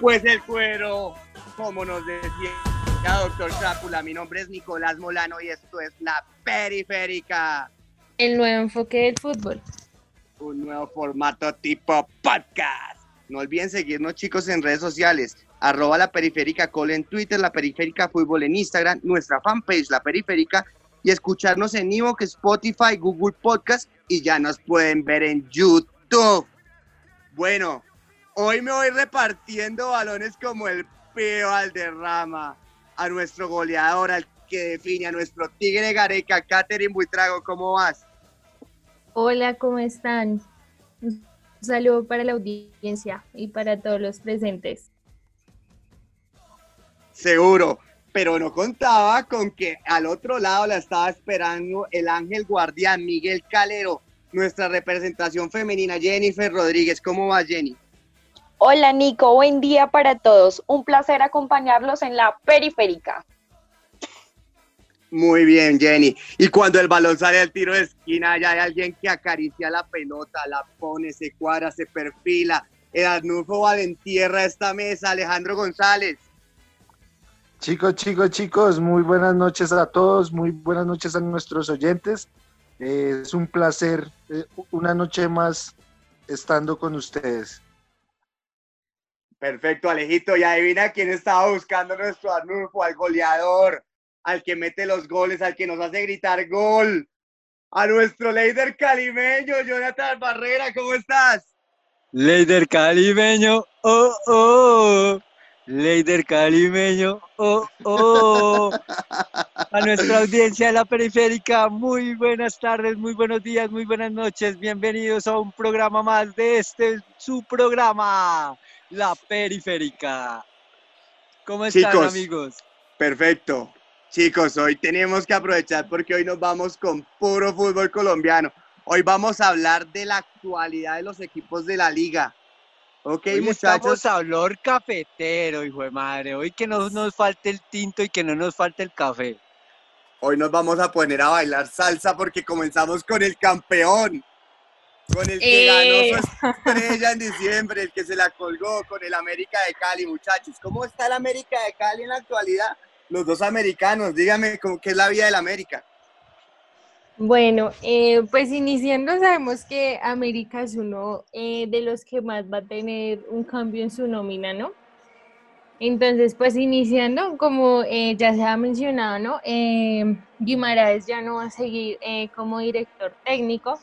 Pues el cuero, como nos decía doctor Crápula. Mi nombre es Nicolás Molano y esto es La Periférica. El nuevo enfoque del fútbol. Un nuevo formato tipo podcast. No olviden seguirnos chicos en redes sociales. Arroba La Periférica Col en Twitter, La Periférica Fútbol en Instagram, nuestra fanpage La Periférica y escucharnos en Evox, Spotify, Google Podcast y ya nos pueden ver en YouTube. Bueno, Hoy me voy repartiendo balones como el peo al derrama a nuestro goleador, al que define a nuestro tigre Gareca, Catherine Buitrago, ¿cómo vas? Hola, ¿cómo están? Un saludo para la audiencia y para todos los presentes. Seguro, pero no contaba con que al otro lado la estaba esperando el ángel guardián Miguel Calero, nuestra representación femenina Jennifer Rodríguez. ¿Cómo vas, Jenny? Hola Nico, buen día para todos. Un placer acompañarlos en la periférica. Muy bien, Jenny. Y cuando el balón sale al tiro de esquina, ya hay alguien que acaricia la pelota, la pone, se cuadra, se perfila. El Arnulfo Valentierra esta mesa, Alejandro González. Chicos, chicos, chicos, muy buenas noches a todos, muy buenas noches a nuestros oyentes. Eh, es un placer eh, una noche más estando con ustedes. Perfecto, Alejito. Y adivina quién estaba buscando nuestro Arnulfo, al goleador, al que mete los goles, al que nos hace gritar gol. A nuestro Leider calimeño, Jonathan Barrera, ¿cómo estás? Leider calimeño, oh, oh. Leider calimeño, oh, oh. A nuestra audiencia de la periférica, muy buenas tardes, muy buenos días, muy buenas noches. Bienvenidos a un programa más de este, su programa la periférica. ¿Cómo están, amigos? Perfecto. Chicos, hoy tenemos que aprovechar porque hoy nos vamos con puro fútbol colombiano. Hoy vamos a hablar de la actualidad de los equipos de la liga. Ok, muchachos. Estamos a hablar cafetero, hijo de madre. Hoy que no nos falte el tinto y que no nos falte el café. Hoy nos vamos a poner a bailar salsa porque comenzamos con el campeón. Con el que ganó su eh. estrella en diciembre, el que se la colgó con el América de Cali, muchachos. ¿Cómo está el América de Cali en la actualidad? Los dos americanos, dígame cómo, qué es la vida del América. Bueno, eh, pues iniciando sabemos que América es uno eh, de los que más va a tener un cambio en su nómina, ¿no? Entonces, pues iniciando, como ya se ha mencionado, ¿no? Guimaraes ya no va a seguir como director técnico,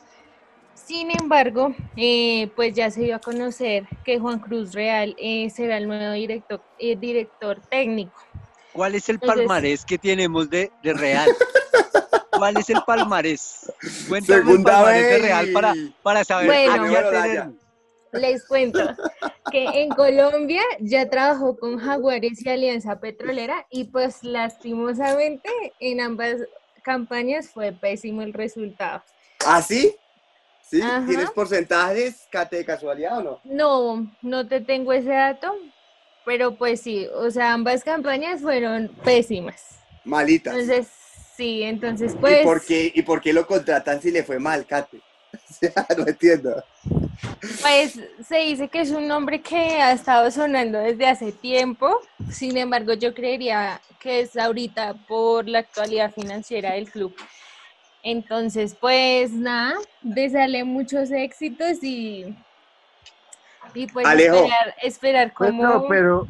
sin embargo, eh, pues ya se dio a conocer que Juan Cruz Real eh, será el nuevo director, eh, director técnico. ¿Cuál es el palmarés que tenemos de, Real? ¿Cuál es el palmarés? Cuéntame el palmarés de Real para, para saber bueno, Les cuento que en Colombia ya trabajó con Jaguares y Alianza Petrolera y pues lastimosamente en ambas campañas fue pésimo el resultado. ¿Ah, sí? ¿Sí? ¿Tienes porcentajes, Kate, de casualidad o no? No, no te tengo ese dato, pero pues sí, o sea, ambas campañas fueron pésimas. Malitas. Entonces, sí, entonces pues... ¿Y por qué, y por qué lo contratan si le fue mal, Kate? no entiendo. Pues se dice que es un nombre que ha estado sonando desde hace tiempo, sin embargo yo creería que es ahorita por la actualidad financiera del club. Entonces, pues nada, desearle muchos éxitos y, y pues esperar, esperar como... pero,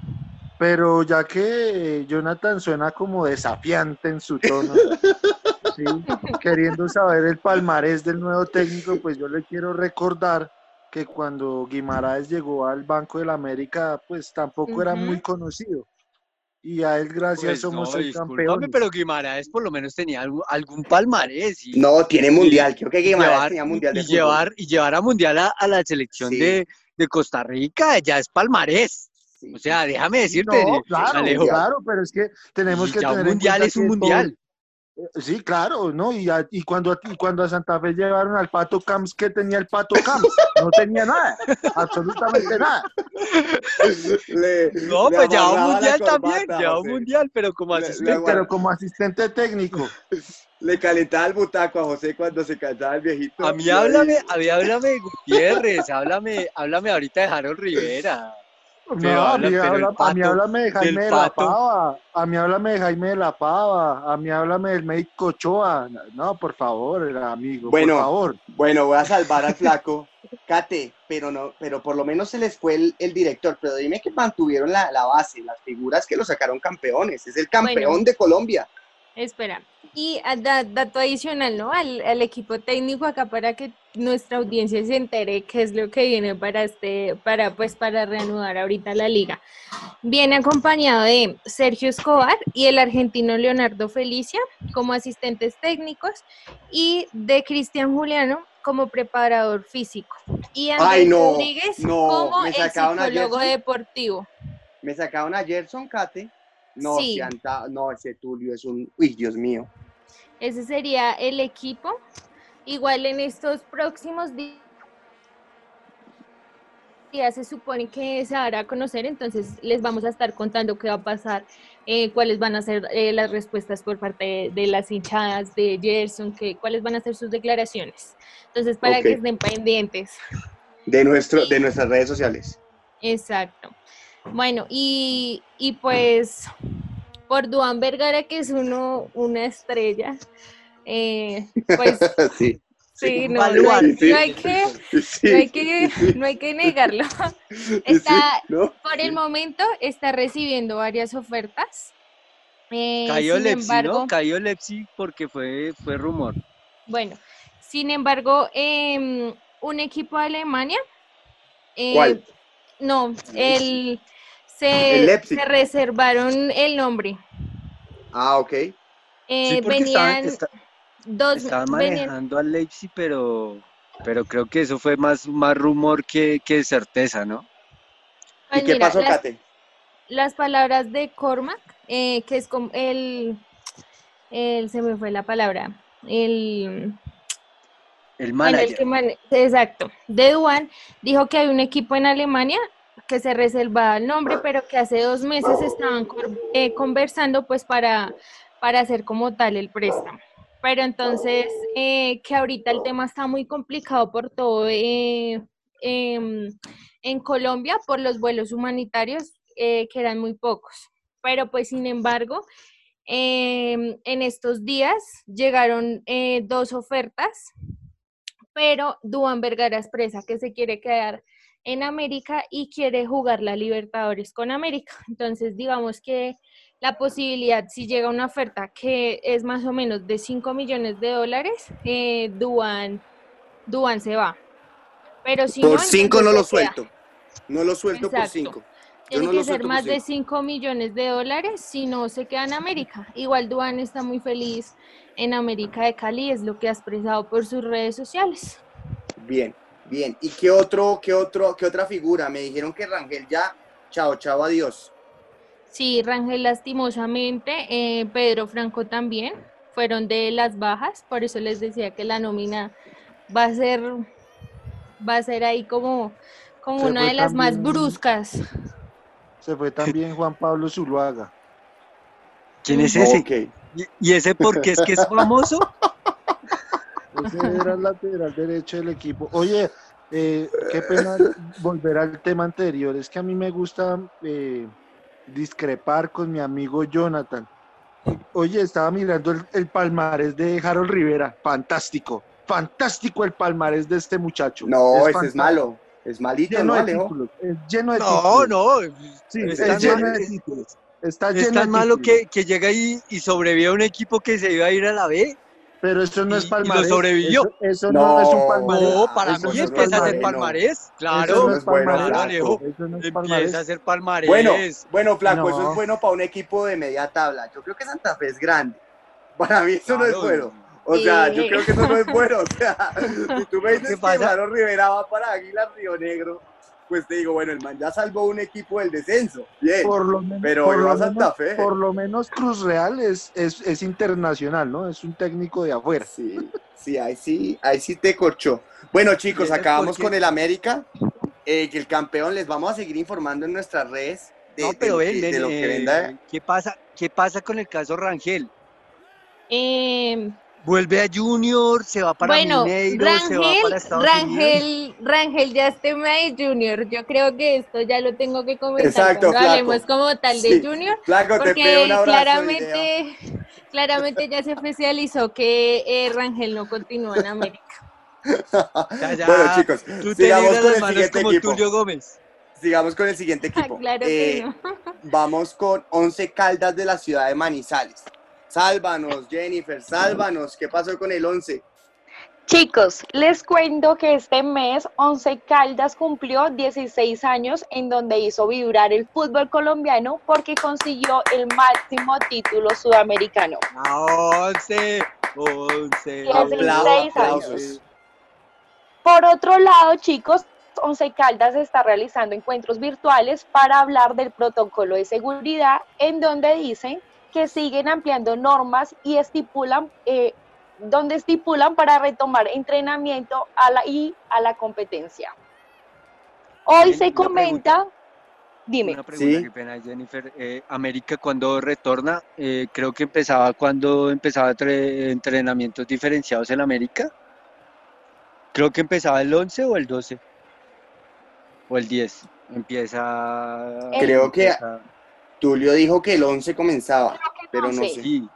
pero ya que Jonathan suena como desafiante en su tono, queriendo saber el palmarés del nuevo técnico, pues yo le quiero recordar que cuando Guimaraes llegó al Banco de la América, pues tampoco era muy conocido y a él gracias pues somos el campeón. Pero Guimaraes por lo menos tenía algún, palmarés. no, tiene mundial, creo que Guimaraes tenía mundial y llevar, y llevar a mundial a, la selección de, Costa Rica ya es palmarés. O sea, déjame decirte, claro, claro, pero es que tenemos que ya un mundial es un mundial. Sí, claro, ¿no? Y, y, cuando, y cuando a Santa Fe llevaron al Pato Camps, ¿qué tenía el Pato Camps? No tenía nada, absolutamente nada. no, pues ya un mundial también, ya un mundial, pero como asistente. pero como asistente técnico. Le calentaba el butaco a José cuando se cansaba el viejito. A mí háblame, a mí háblame de Gutiérrez, háblame, háblame ahorita de Harold Rivera. No, a, mí habla- a mí pato háblame de Jaime de la. Pava, a mí háblame de Jaime de la Pava, a mí háblame del médico Ochoa. No, por favor, amigo, Bueno. por favor. Bueno, voy a salvar al flaco. Cate, pero no, pero por lo menos se les fue el, el director. Pero dime que mantuvieron la, la base, las figuras que lo sacaron campeones. Es el campeón Bueno. de Colombia. Espera. Y ah, da- dato adicional, ¿no? Al, al equipo técnico acá para que nuestra audiencia se entere qué es lo que viene para este, para pues para reanudar ahorita la liga. Viene acompañado de Sergio Escobar y el argentino Leonardo Felicia como asistentes técnicos y de Cristian Juliano como preparador físico. Y Andrés Ay, no, Rodríguez no, como el psicólogo deportivo. Me sacaron a Gerson Cate. No, Sí. se no, ese Tulio es un. Uy, Dios mío. Ese sería el equipo. Igual en estos próximos días se supone que se dará a conocer, entonces les vamos a estar contando qué va a pasar, eh, cuáles van a ser eh, las respuestas por parte de, de las hinchadas de Gerson, que, cuáles van a ser sus declaraciones. Entonces, para que estén pendientes. De, nuestro, Sí. de nuestras redes sociales. Exacto. Bueno, y, y pues por Duan Vergara, que es uno, una estrella, eh, pues sí. Sí, no, no hay, baluarte. no hay que, Sí, no hay que, no hay que negarlo. sí, Está, ¿no? por el momento, está recibiendo varias ofertas. Eh, Cayó sin Lepsi, embargo, ¿no? Cayó Lepsi porque fue, fue rumor. bueno, sin embargo, em, un equipo de Alemania. eh, ¿Cuál? No, el, se, reservaron el nombre. Ah, ok. Eh, Sí, porque estaban, venían esta- dos, estaban venían- manejando al Leipzig, pero, pero creo que eso fue más, más rumor que, que certeza, ¿no? ¿Y qué mira, pasó, las- Cate? las palabras de Cormac, eh, que es como el, el, se me fue la palabra, el, El bueno, el manager. que exacto, de Duan, dijo que hay un equipo en Alemania que se reservaba el nombre, pero que hace dos meses estaban eh, conversando pues para, para hacer como tal el préstamo. Pero entonces, eh, que ahorita el tema está muy complicado por todo eh, em, en Colombia, por los vuelos humanitarios, eh, que eran muy pocos. Pero pues, sin embargo, em, en estos días llegaron eh, dos ofertas, pero Duan Vergara expresa que se quiere quedar en América y quiere jugar la Libertadores con América. Entonces, digamos que la posibilidad, si llega una oferta que es más o menos de 5 millones de dólares, eh, Duan, Duan se va. Pero si Por no, cinco entonces no lo queda. suelto. No lo suelto por Exacto. cinco. Yo Tiene no que ser más de cinco. 5 millones de dólares si no se queda en América. Igual Duan está muy feliz en América de Cali, es lo que ha expresado por sus redes sociales. Bien, bien. ¿Y qué otro, qué otro, qué otra figura? Me dijeron que Rangel ya, chao, chao, adiós. Sí, Rangel lastimosamente, eh, Pedro Franco también, fueron de las bajas, por eso les decía que la nómina va a ser, va a ser ahí como, como Se una de las más bruscas. Se fue también Juan Pablo Zuluaga. ¿Quién es ese? ¿Y, ese por qué es que es famoso? Ese era el lateral derecho del equipo. Oye, eh, qué pena volver al tema anterior. Es que a mí me gusta eh, discrepar con mi amigo Jonathan. Oye, estaba mirando el, el palmarés de Harold Rivera. Fantástico. Fantástico el palmarés de este muchacho. No, ese es malo. Es malito, Lleno ¿no, de Alejo? títulos. Es lleno de No, títulos. no. Sí, es es, tan lleno de es- títulos. Está Es lleno de tan malo que, que llega ahí y sobrevive a un equipo que se iba a ir a la B. Pero eso no y- es y lo palmarés. sobrevivió. Eso, eso no, es un No, palmarés. No, para eso mí no es empieza a palmarés, ser no. palmarés. Claro, no no es es bueno, palmarés. claro, Alejo. Eso no es empieza palmarés. a ser palmarés. Bueno, bueno, Flaco, eso No. es bueno para un equipo de media tabla. Yo creo que Santa Fe es grande. Para mí eso no es bueno. O sea, yo creo que eso no es bueno. O sea, si tú me dices ¿Qué que? Harold Rivera va para Águilas Río Negro, pues te digo, bueno, el man ya salvó un equipo del descenso. Bien. Por lo menos, Pero por iba lo a Santa menos- Fe. por lo menos Cruz Real es, es, es internacional, ¿no? Es un técnico de afuera. Sí, sí, ahí sí, ahí sí te corchó. Bueno, chicos, ¿Y eso es acabamos con el América. eh, que el campeón les vamos a seguir informando en nuestras redes de, No, de pero lo, ven, de lo que eh, venda. ¿qué pasa, ¿qué pasa con el caso Rangel? Eh, vuelve a Junior, se va para bueno, Mineiro, Rangel, se va para Estados Rangel, Unidos. Rangel ya es tema de Junior. Yo creo que esto ya lo tengo que comentar Exacto, cuando flaco. hablemos como tal de Sí. Junior. Flaco, te pido Porque un abrazo. claramente, claramente ya se oficializó que eh, Rangel no continúa en América. Ya, ya, Bueno, chicos, Tú te sigamos con el siguiente como equipo. Tulio Gómez. Sigamos con el siguiente equipo. claro que Eh, no. Vamos con 11 Caldas de la ciudad de Manizales. Sálvanos, Jennifer, sálvanos. ¿Qué pasó con el 11? Chicos, les cuento que este mes Once Caldas cumplió 16 años en donde hizo vibrar el fútbol colombiano porque consiguió el máximo título sudamericano. A 11, 11. Dieciséis Apla- años. aplausos. Por otro lado, chicos, Once Caldas está realizando encuentros virtuales para hablar del protocolo de seguridad en donde dicen que siguen ampliando normas y estipulan eh, donde estipulan para retomar entrenamiento a la, y a la competencia. Hoy se comenta, dime, Una pregunta, Sí. qué pena, Jennifer. Eh, América, cuando retorna, eh, creo que empezaba cuando empezaba tre- entrenamientos diferenciados en América. Creo que empezaba el 11 o el 12. O el 10. Empieza. Creo que- empieza- Tulio dijo que el 11 comenzaba, pero no 11. sé. Sí,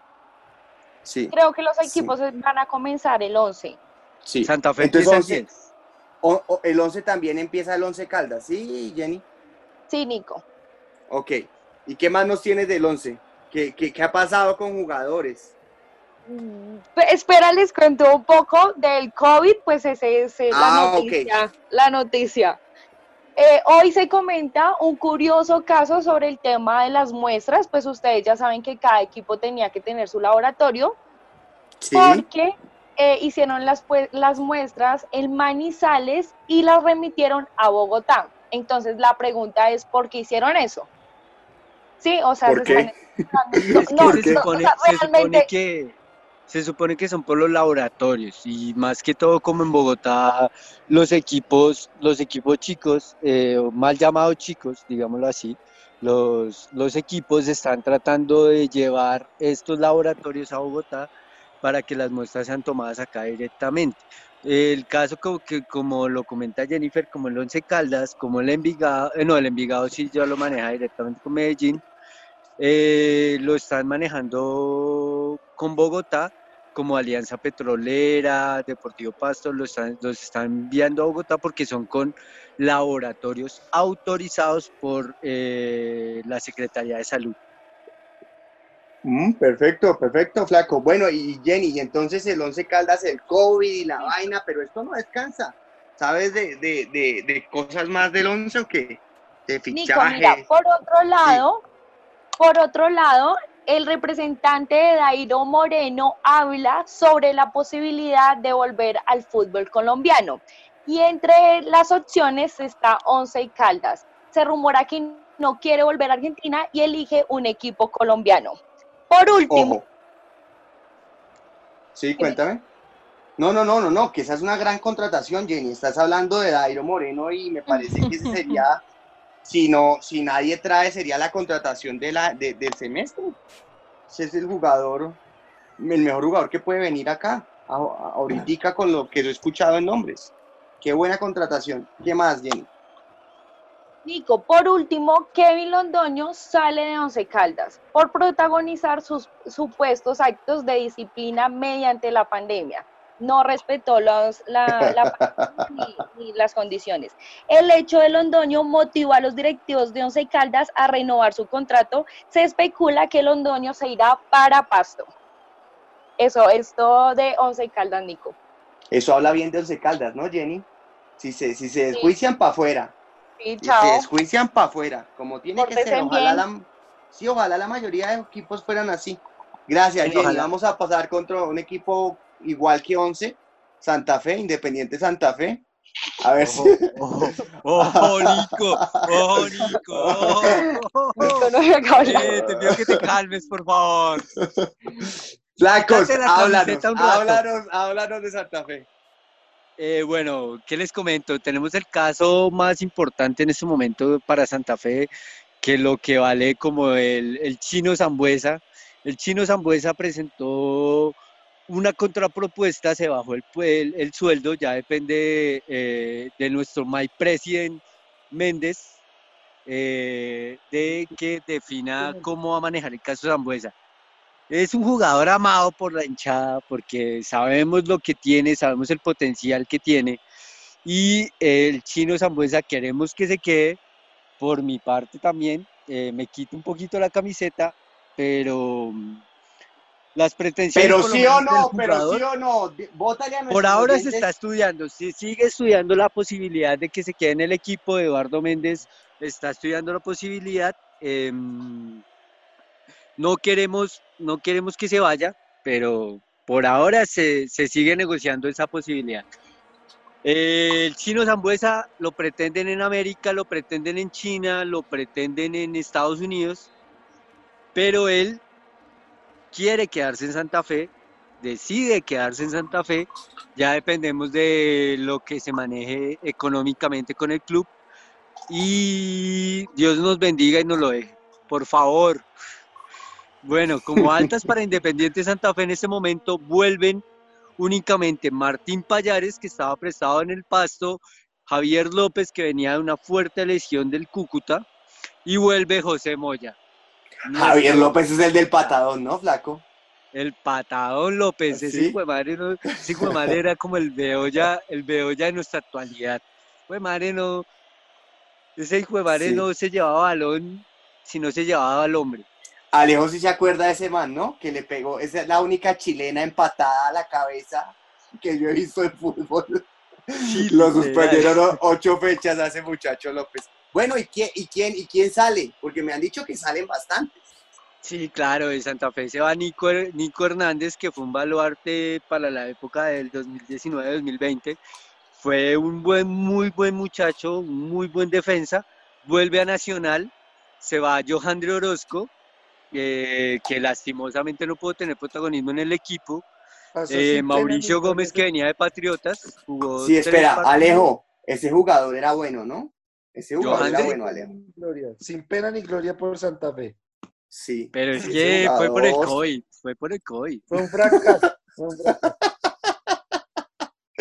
Sí, creo que los Sí. equipos van a comenzar el 11. sí. Santa Fe Entonces, empieza el 11 10. o- o- el 11 también empieza el 11 Caldas, ¿sí, Jenny? Sí, Nico. Ok. ¿Y qué más nos tienes del 11? ¿Qué, qué, qué ha pasado con jugadores? Mm, pe- Espera, les cuento un poco del COVID, pues ese es eh, Ah, la ok. noticia. La noticia. Eh, hoy se comenta un curioso caso sobre el tema de las muestras, pues ustedes ya saben que cada equipo tenía que tener su laboratorio, Sí. porque eh, hicieron las, pues, las muestras en Manizales y las remitieron a Bogotá. Entonces la pregunta es, ¿por qué hicieron eso? Sí, o sea, ¿Por se qué? están no, se, no, o sea, se supone realmente- que se supone que son por los laboratorios y más que todo como en Bogotá los equipos los equipos chicos eh, mal llamados chicos digámoslo así los, los equipos están tratando de llevar estos laboratorios a Bogotá para que las muestras sean tomadas acá directamente. El caso como que como lo comenta Jennifer como el Once Caldas como el Envigado eh, no el Envigado sí ya lo maneja directamente con Medellín eh, lo están manejando con Bogotá como Alianza Petrolera, Deportivo Pasto, lo están, los están enviando a Bogotá porque son con laboratorios autorizados por eh, la Secretaría de Salud. Mm, perfecto, perfecto, flaco. Bueno, y Jenny, y entonces el 11 Caldas, el COVID y la vaina, pero esto no descansa. ¿Sabes de, de, de, de cosas más del 11 o qué? De Nico, fichaje. mira, por otro lado, por otro lado, el representante de Dairo Moreno habla sobre la posibilidad de volver al fútbol colombiano. Y entre las opciones está Once y Caldas. Se rumora que no quiere volver a Argentina y elige un equipo colombiano. Por último, Ojo. Sí, cuéntame. No, no, no, no, no, que esa es una gran contratación, Jenny. Estás hablando de Dairo Moreno y me parece que ese sería, si no, si nadie trae, sería la contratación de la, de- del semestre. Ese es el jugador, el mejor jugador que puede venir acá, ahorita con lo que he escuchado en nombres. Qué buena contratación. ¿Qué más, Jenny? Nico, por último, Kevin Londoño sale de Once Caldas por protagonizar sus supuestos actos de disciplina mediante la pandemia. No respetó los- la, la ni, ni las condiciones. El hecho de Londoño motivó a los directivos de Once Caldas a renovar su contrato. Se especula que Londoño se irá para Pasto. Eso es todo de Once Caldas, Nico. Eso habla bien de Once Caldas, ¿no, Jenny? Si se, si se desjuician para afuera. Sí, Y se chao. desjuician para afuera, como tiene que ser. Ojalá la, sí, ojalá la mayoría de equipos fueran así. Gracias, Sí, Jenny. ojalá. Vamos a pasar contra un equipo igual que 11, Santa Fe, Independiente Santa Fe. A ver Ojo, si. ojo, ojo, Nico, ojo, Nico, ojo. Nico, no me Eh, te pido que te calmes, por favor. Flacos, háblanos, háblanos, háblanos de Santa Fe. Eh, bueno, ¿qué les comento? Tenemos el caso más importante en este momento para Santa Fe, que lo que vale como el, el chino Zambuesa. El chino Zambuesa presentó una contrapropuesta, se bajó el, el, sueldo, ya depende eh, de nuestro My President Méndez, eh, de que defina cómo va a manejar el caso Zambuesa. Es un jugador amado por la hinchada porque sabemos lo que tiene, sabemos el potencial que tiene y el chino Zambuesa queremos que se quede. Por mi parte también, eh, me quito un poquito la camiseta, pero las pretensiones. Pero sí o no, pero sí o no. por ahora se está estudiando, si sigue estudiando la posibilidad de que se quede en el equipo. Eduardo Méndez está estudiando la posibilidad. Em, no queremos, no queremos que se vaya, pero por ahora se, se sigue negociando esa posibilidad. el chino Zambuesa lo pretenden en América, lo pretenden en China, lo pretenden en Estados Unidos, pero él quiere quedarse en Santa Fe, decide quedarse en Santa Fe, ya dependemos de lo que se maneje económicamente con el club y Dios nos bendiga y nos lo deje. Por favor. Bueno, como altas para Independiente Santa Fe en este momento vuelven únicamente Martín Payares, que estaba prestado en el pasto, Javier López, que venía de una fuerte lesión del Cúcuta, y vuelve José Moya. Javier López es el del patadón, ¿no, flaco? El patadón López, ¿Ah, ese hijo de madre, no, ese hijo de madre era como el Beoya, el Beoya de nuestra actualidad. Fue madre no, ese hijo de madre no se llevaba balón si no se llevaba al hombre. Alejo sí se acuerda de ese man, ¿no? Que le pegó, esa es la única chilena empatada a la cabeza que yo he visto en fútbol. Lo suspendieron ocho fechas a ese muchacho López. Bueno, ¿y quién, y quién, y quién sale? Porque me han dicho que salen bastantes. Sí, claro, de Santa Fe se va Nico, Nico Hernández, que fue un baluarte para la época del 2019-2020. Fue un buen, muy buen muchacho, muy buen defensa. Vuelve a Nacional, se va Johandre Orozco, eh, que lastimosamente no pudo tener protagonismo en el equipo. Eh, Mauricio Gómez, que venía de Patriotas, jugó. Sí, espera, Alejo, ese jugador era bueno, ¿no? Ese jugador era bueno, Sin pena ni gloria por Santa Fe. Sí. Pero es que fue por el COVID, fue por el COVID. Fue un fracaso.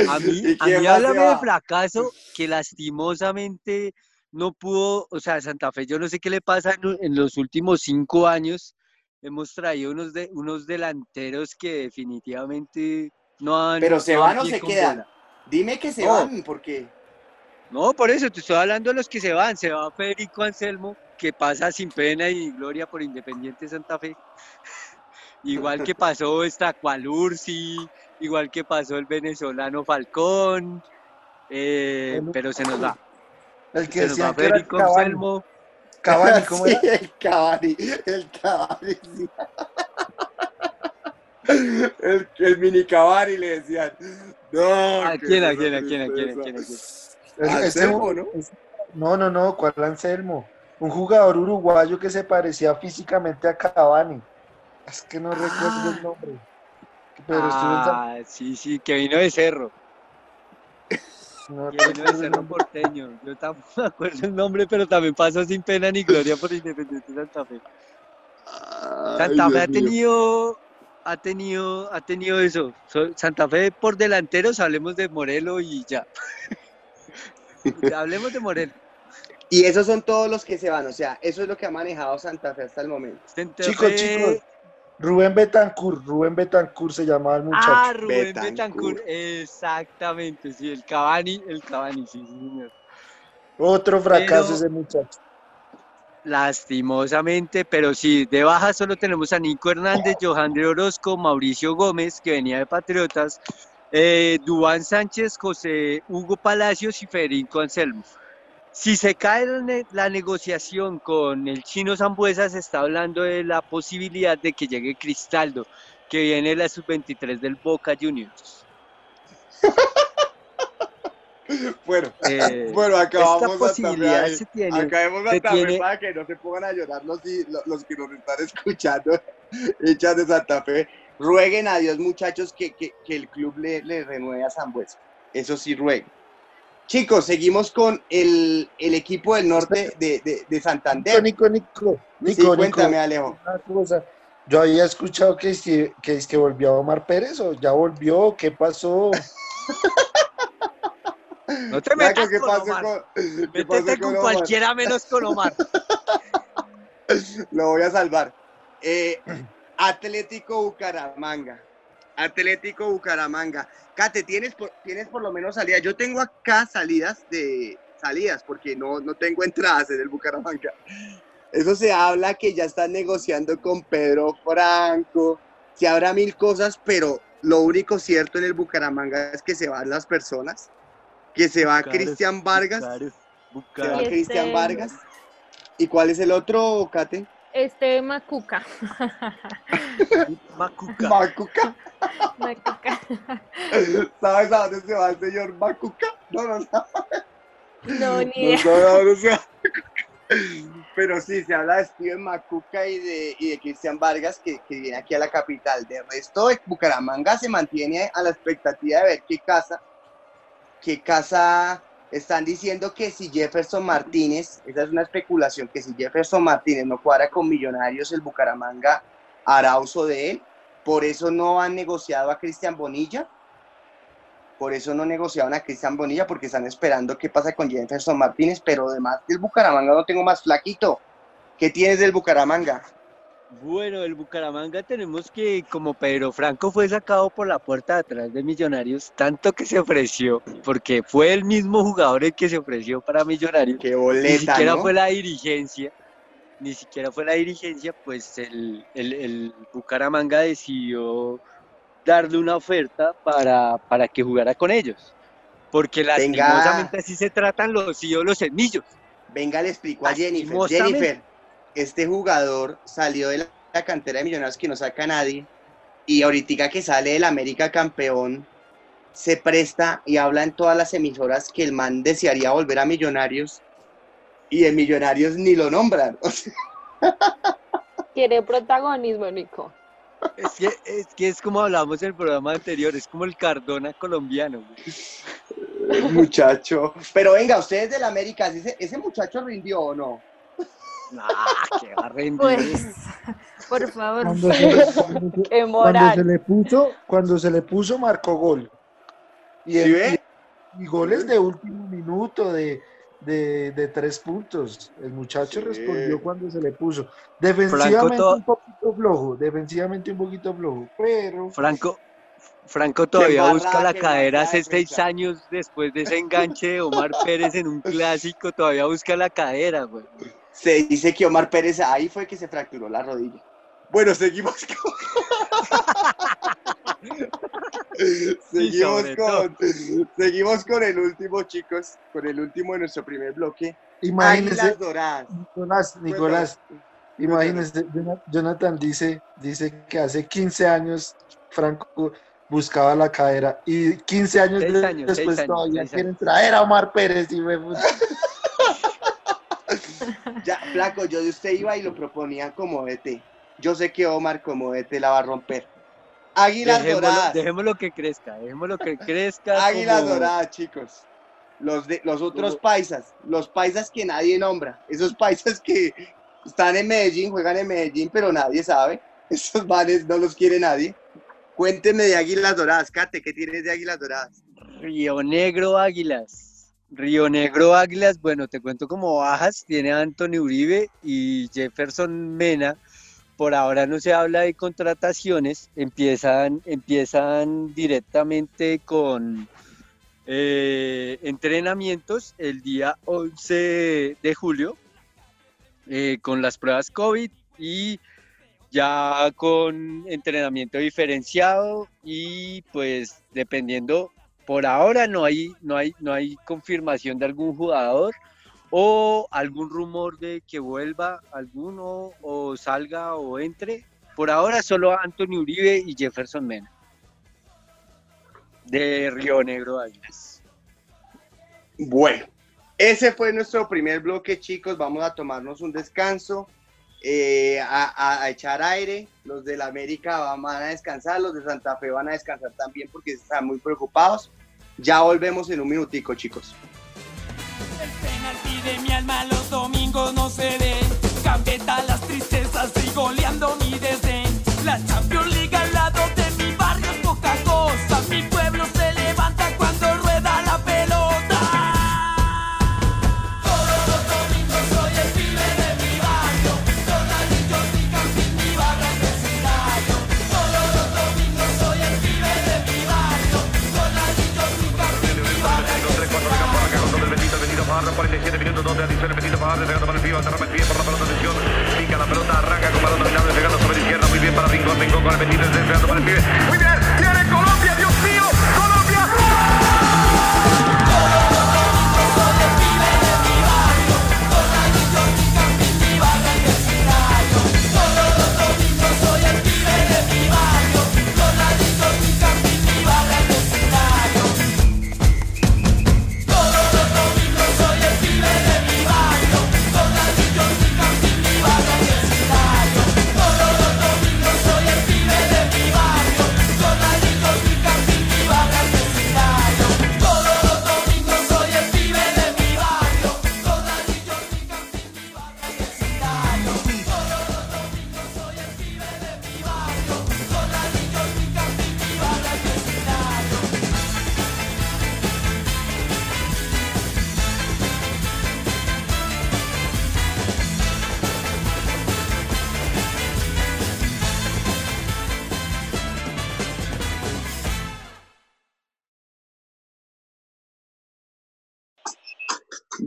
A mí, a mí háblame de fracaso que lastimosamente no pudo, o sea, Santa Fe, yo no sé qué le pasa en, los últimos cinco años. Hemos traído unos, de, unos delanteros que definitivamente no han. Pero se van o se quedan. Dime que se van, porque no, por eso te estoy hablando de los que se van. Se va Federico Anselmo, que pasa sin pena y gloria por Independiente Santa Fe. igual que pasó esta Cualursi, igual que pasó el venezolano Falcón, eh, pero se nos va. El que se nos va Federico Anselmo. Cavani, ¿cómo era? el Cavani, el Cavani. El, el, mini Cavani le decían. No, ¿A quién, a quién, a quién, a quién, a quién? Anselmo, ¿no? no, no, no, ¿cuál Anselmo? Un jugador uruguayo que se parecía físicamente a Cavani. Es que no recuerdo el nombre. Pero ah, sí, sí, que vino de Cerro. No que vino de Cerro porteño. Yo tampoco me acuerdo el nombre, pero también pasó sin pena ni gloria por Independiente Santa Fe. Santa Fe ha tenido, ha tenido, ha tenido eso. Santa Fe por delanteros, hablemos de Morelo y ya. Hablemos de Morel. Y esos son todos los que se van, o sea, eso es lo que ha manejado Santa Fe hasta el momento. chicos, chicos, Rubén Betancourt, Rubén Betancourt se llamaba el muchacho. Ah, Rubén Betancourt, exactamente, sí, el Cavani, el Cavani, sí, señor. Otro fracaso ese muchacho. Lastimosamente, pero sí, de baja solo tenemos a Nico Hernández, Johandre Orozco, Mauricio Gómez, que venía de Patriotas, eh, Dubán Sánchez, José Hugo Palacios y Federico Anselmo. Si se cae la, negociación con el chino Zambuesa, se está hablando de la posibilidad de que llegue Cristaldo, que viene la sub-23 del Boca Juniors. bueno, eh, bueno, acabamos posibilidad se tiene, acabemos hasta tiene, para que no se pongan a llorar los, los, que nos están escuchando, hinchas de Santa Fe rueguen a Dios, muchachos, que, el club le, renueve a Zambuesa. Eso sí, rueguen. Chicos, seguimos con el, equipo del norte de, de, Santander. Nico, Nico, Nico, cuéntame, Alejo. Yo había escuchado que, que, que volvió Omar Pérez o ya volvió, ¿qué pasó? No te metas con Omar. Métete con, cualquiera menos con Omar. Lo voy a salvar. Eh, Atlético Bucaramanga. Atlético Bucaramanga. Kate, ¿tienes por, tienes por lo menos salidas. Yo tengo acá salidas de salidas porque no, no tengo entradas en el Bucaramanga. Eso se habla que ya están negociando con Pedro Franco. Se habrá mil cosas, pero lo único cierto en el Bucaramanga es que se van las personas. Que se va Cristian Vargas. Se va Cristian este, Vargas. ¿Y cuál es el otro, Kate? Este Macuca. Macuca. Macuca. Macuca. ¿Sabes a dónde se va el señor Macuca? No, no, no. No, ni idea. Pero sí, se habla de Steven Macuca y de, y de Cristian Vargas, que, que, viene aquí a la capital. De resto, Bucaramanga se mantiene a la expectativa de ver qué casa, qué casa están diciendo que si Jefferson Martínez, esa es una especulación, que si Jefferson Martínez no cuadra con Millonarios, el Bucaramanga hará uso de él. Por eso no han negociado a Cristian Bonilla. Por eso no negociaron a Cristian Bonilla, porque están esperando qué pasa con Jefferson Martínez. Pero además del Bucaramanga no tengo más flaquito. ¿Qué tienes del Bucaramanga? Bueno, el Bucaramanga tenemos que, como Pedro Franco fue sacado por la puerta de atrás de Millonarios, tanto que se ofreció, porque fue el mismo jugador el que se ofreció para Millonarios. Qué boleta, Ni siquiera fue la dirigencia, ni siquiera fue la dirigencia, pues el, el, Bucaramanga decidió darle una oferta para, para que jugara con ellos. Porque lastimosamente así se tratan los ídolos semillos. Venga, le explico a Jennifer. Jennifer, este jugador salió de la cantera de Millonarios que no saca a nadie y ahorita que sale del América campeón se presta y habla en todas las emisoras que el man desearía volver a Millonarios y en Millonarios ni lo nombran. Quiere protagonismo, Nico. Es que, es que es como hablamos en el programa anterior, es como el Cardona colombiano. Muchacho. Pero venga, ustedes del América, ¿ese, ¿ese muchacho rindió o no? Pues, por favor. Cuando se, le puso, cuando se le puso, marcó gol. Y, y, goles de último minuto, de, de, tres puntos. El muchacho respondió cuando se le puso. Defensivamente un poquito flojo, defensivamente un poquito flojo, pero... Franco, Franco todavía busca la cadera hace seis años después de ese enganche de Omar Pérez en un clásico, todavía busca la cadera, güey. Se dice que Omar Pérez ahí fue que se fracturó la rodilla. Bueno, seguimos con. seguimos, con seguimos con el último, chicos. Con el último de nuestro primer bloque. Imagínese. Nicolás, Nicolás. Imagínese, Jonathan dice, dice que hace 15 años Franco buscaba la cadera y 15 años, después todavía quieren traer a Omar Pérez y me... Ya, flaco, yo de usted iba y lo proponía como ET. Yo sé que Omar como ET la va a romper. Águilas doradas. Dejémoslo que crezca, dejémoslo que crezca. Águilas doradas, chicos. Los, de, los otros paisas, los paisas que nadie nombra, esos paisas que están en Medellín, juegan en Medellín, pero nadie sabe. Esos manes no los quiere nadie. Cuénteme de Águilas Doradas, Kate, ¿qué tienes de Águilas Doradas? Río Negro Águilas. Río Negro Águilas, bueno, te cuento como bajas, tiene a Anthony Uribe y Jefferson Mena. Por ahora no se habla de contrataciones, empiezan, empiezan directamente con eh, entrenamientos el día 11 de julio, eh, con las pruebas COVID y ya con entrenamiento diferenciado y pues dependiendo por ahora no hay, no hay, no hay confirmación de algún jugador o algún rumor de que vuelva alguno o salga o entre. Por ahora solo Antonio Uribe y Jefferson Mena. De Río Negro Águilas. Bueno, ese fue nuestro primer bloque, chicos. Vamos a tomarnos un descanso. Eh, a, echar aire. Los de la América van a descansar, los de Santa Fe van a descansar también porque están muy preocupados. Ya volvemos en un minutico, chicos. El penalti de mi alma los domingos no se ven. Gambeta las tristezas y goleando mi desdén. Donde Alisson le metido para adelante, pegando para el pie, atrapa el pie por la pelota, atención, pica la pelota, arranca con balón dominado, pegando sobre la izquierda, muy bien para Rincón, Rincón con el metido, pegando para el pie, muy bien, viene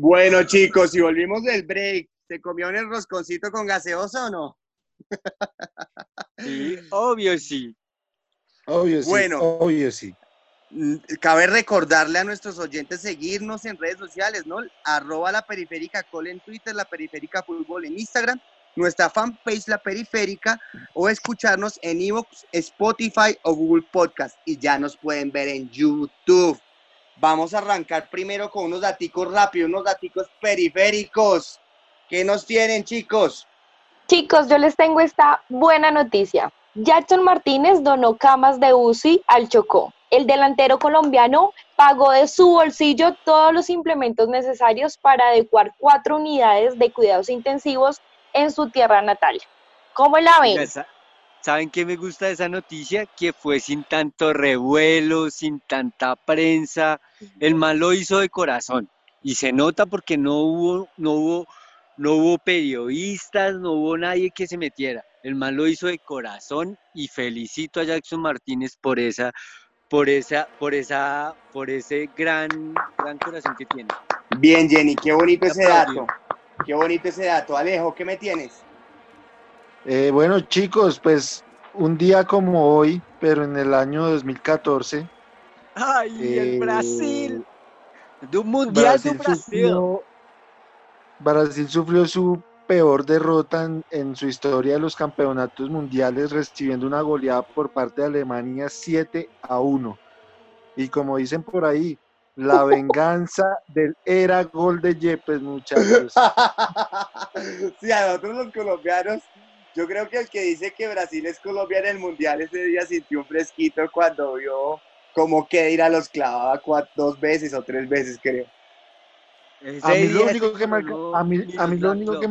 Bueno, chicos, si volvimos del break, ¿se comió el rosconcito con gaseosa o no? Sí, obvio sí. Obvio sí. Bueno. Obvio sí. Mm, Cabe recordarle a nuestros oyentes seguirnos en redes sociales, ¿no? Arroba la periférica col en Twitter, la periférica fútbol en Instagram, nuestra fanpage La Periférica o escucharnos en Evox, Spotify o Google Podcast y ya nos pueden ver en YouTube. Vamos a arrancar primero con unos daticos rápidos, unos daticos periféricos. ¿Qué nos tienen, chicos? Chicos, yo les tengo esta buena noticia. Jackson Martínez donó camas de UCI al Chocó. El delantero colombiano pagó de su bolsillo todos los implementos necesarios para adecuar cuatro unidades de cuidados intensivos en su tierra natal. ¿Cómo la ven? ¿Saben qué me gusta de esa noticia? Que fue sin tanto revuelo, sin tanta prensa. El man lo hizo de corazón. Y se nota porque no hubo, no hubo, no hubo periodistas, no hubo nadie que se metiera. El man lo hizo de corazón y felicito a Jackson Martínez por esa, por esa, por esa, por ese gran, gran corazón que tiene. Bien, Jenny, qué bonito ese dato. Qué bonito ese dato. Alejo, ¿qué me tienes? Eh, bueno, chicos, pues un día como hoy, pero en el año 2014, ¡Ay, el eh, Brasil! De un mundial de Brasil Brasil. sufrió, Brasil sufrió su peor derrota en, en su historia de los campeonatos mundiales, recibiendo una goleada por parte de Alemania 7 a 1. Y como dicen por ahí, la venganza del era gol de Yepes, muchachos. sí, a nosotros los colombianos, yo creo que el que dice que Brasil es Colombia en el Mundial ese día sintió un fresquito cuando vio como que ir a los clavaba cua- dos veces o tres veces, creo. A mí lo único que coronó a mí- a mí lo único que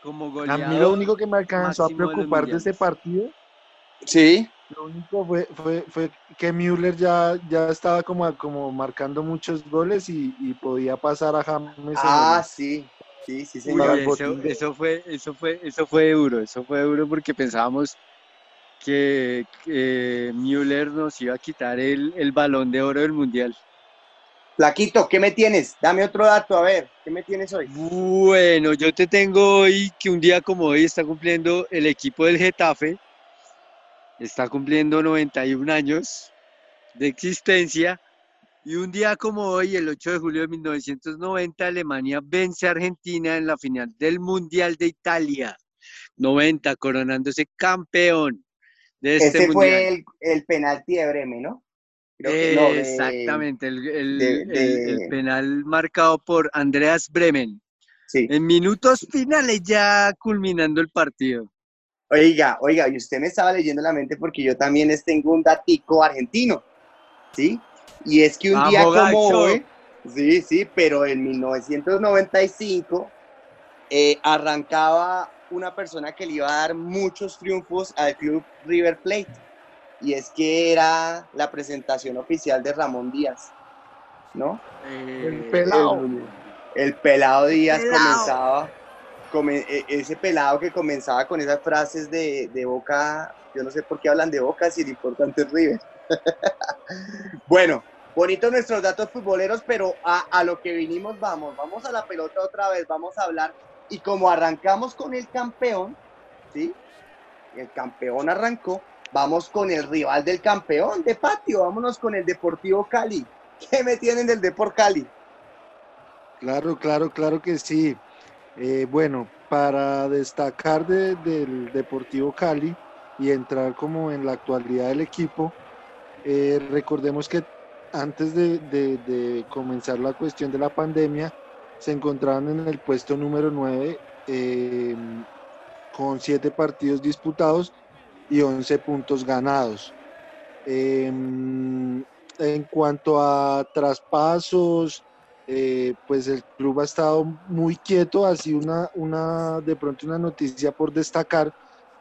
como A mí lo único que me alcanzó a de preocupar de ese partido Sí. Lo único fue, fue, fue que Müller ya, ya estaba como, como marcando muchos goles y, y podía pasar a James. en Ah, el- sí. Sí, sí, señor. eso, fue, eso fue, eso fue duro, eso fue duro porque pensábamos que, que Müller nos iba a quitar el, el balón de oro del mundial. Flaquito, ¿qué me tienes? Dame otro dato, a ver, ¿qué me tienes hoy? Bueno, yo te tengo hoy que un día como hoy está cumpliendo el equipo del Getafe, está cumpliendo 91 años de existencia, y un día como hoy, el 8 de julio de 1990, Alemania vence a Argentina en la final del Mundial de Italia, 90, coronándose campeón de este Ese mundial. fue el, el penalti de Bremen, ¿no? Creo que no, de- Exactamente, el, el- de- penal marcado por Andreas Bremen. Sí. En minutos finales ya culminando el partido. Oiga, oiga, y usted me estaba leyendo la mente porque yo también tengo un datico argentino, ¿sí? Y es que un día como Gacho. hoy, sí, sí, pero en 1995 eh, arrancaba una persona que le iba a dar muchos triunfos al club River Plate. Y es que era la presentación oficial de Ramón Díaz, ¿no? Eh, pelado. El, el pelado Díaz comenzaba, come- e- ese pelado que comenzaba con esas frases de, de boca, yo no sé por qué hablan de boca si lo importante es River. bueno, Bonitos nuestros datos futboleros, pero a, a lo que vinimos vamos, vamos a la pelota otra vez, vamos a hablar. Y como arrancamos con el campeón, ¿sí? El campeón arrancó, vamos con el rival del campeón de patio, vámonos con el Deportivo Cali. ¿Qué me tienen del Deport Cali? Claro, claro, claro que sí. Eh, bueno, para destacar de- del Deportivo Cali y entrar como en la actualidad del equipo, eh, recordemos que antes de, comenzar la cuestión de la pandemia, se encontraban en el puesto número 9 eh, con 7 partidos disputados y 11 puntos ganados. Em, en cuanto a traspasos, eh, pues el club ha estado muy quieto, así una, una, de pronto una noticia por destacar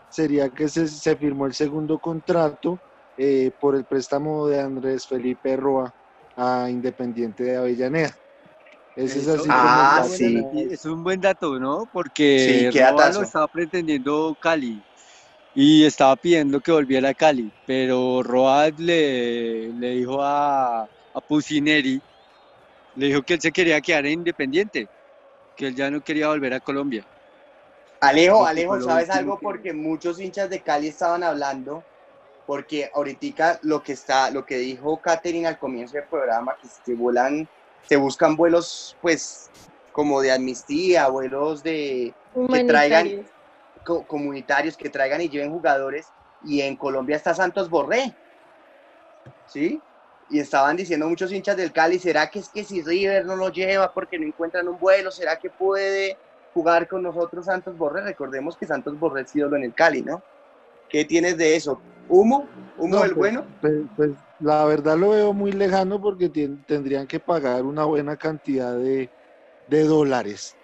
sería que se, se firmó el segundo contrato eh, por el préstamo de Andrés Felipe Roa a Independiente de Avellaneda. Ese es así Ah, sí. Es un buen dato, ¿no? Porque Sí, Roa lo estaba pretendiendo Cali y estaba pidiendo que volviera a Cali, pero Roa le, le dijo a, a Pusineri, le dijo que él se quería quedar en Independiente, que él ya no quería volver a Colombia. Alejo, Alejo, ¿sabes algo? que- Porque muchos hinchas de Cali estaban hablando, porque ahorita lo que está, lo que dijo Katherine al comienzo del programa, que se vuelan, se buscan vuelos, pues, como de amnistía, vuelos de que traigan co- comunitarios, que traigan y lleven jugadores, y en Colombia está Santos Borré, ¿sí? Y estaban diciendo muchos hinchas del Cali, ¿será que es que si River no lo lleva porque no encuentran un vuelo? ¿Será que puede jugar con nosotros Santos Borré? Recordemos que Santos Borré es ídolo en el Cali, ¿no? ¿Qué tienes de eso? ¿Humo? ¿Humo No, del pues, bueno? Pues, pues, la verdad lo veo muy lejano porque tendrían que pagar una buena cantidad de, de dólares.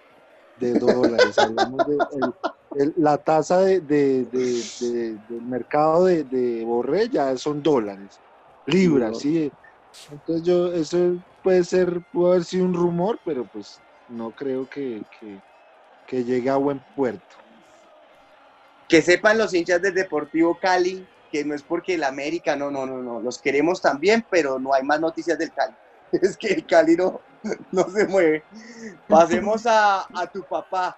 De dólares. Hablamos de el- el- la tasa de, de- de- de- del mercado de, de Borré ya son dólares, libras, No. sí. Entonces yo, eso puede ser, puede haber sido un rumor, pero pues no creo que, que, que llegue a buen puerto. Que sepan los hinchas del Deportivo Cali que no es porque el América, no, no, no, no, los queremos también, pero no hay más noticias del Cali. Es que el Cali no, no se mueve. Pasemos a, a tu papá.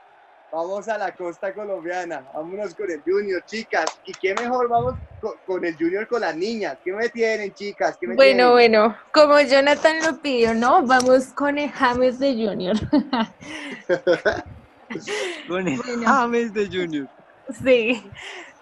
Vamos a la costa colombiana. Vámonos con el Junior, chicas. ¿Y qué mejor vamos con, con el Junior con las niñas? ¿Qué me tienen, chicas? ¿Qué me Bueno, tienen? bueno, como Jonathan lo pidió, ¿no? Vamos con el James de Junior. Con el Bueno. James de Junior. Sí,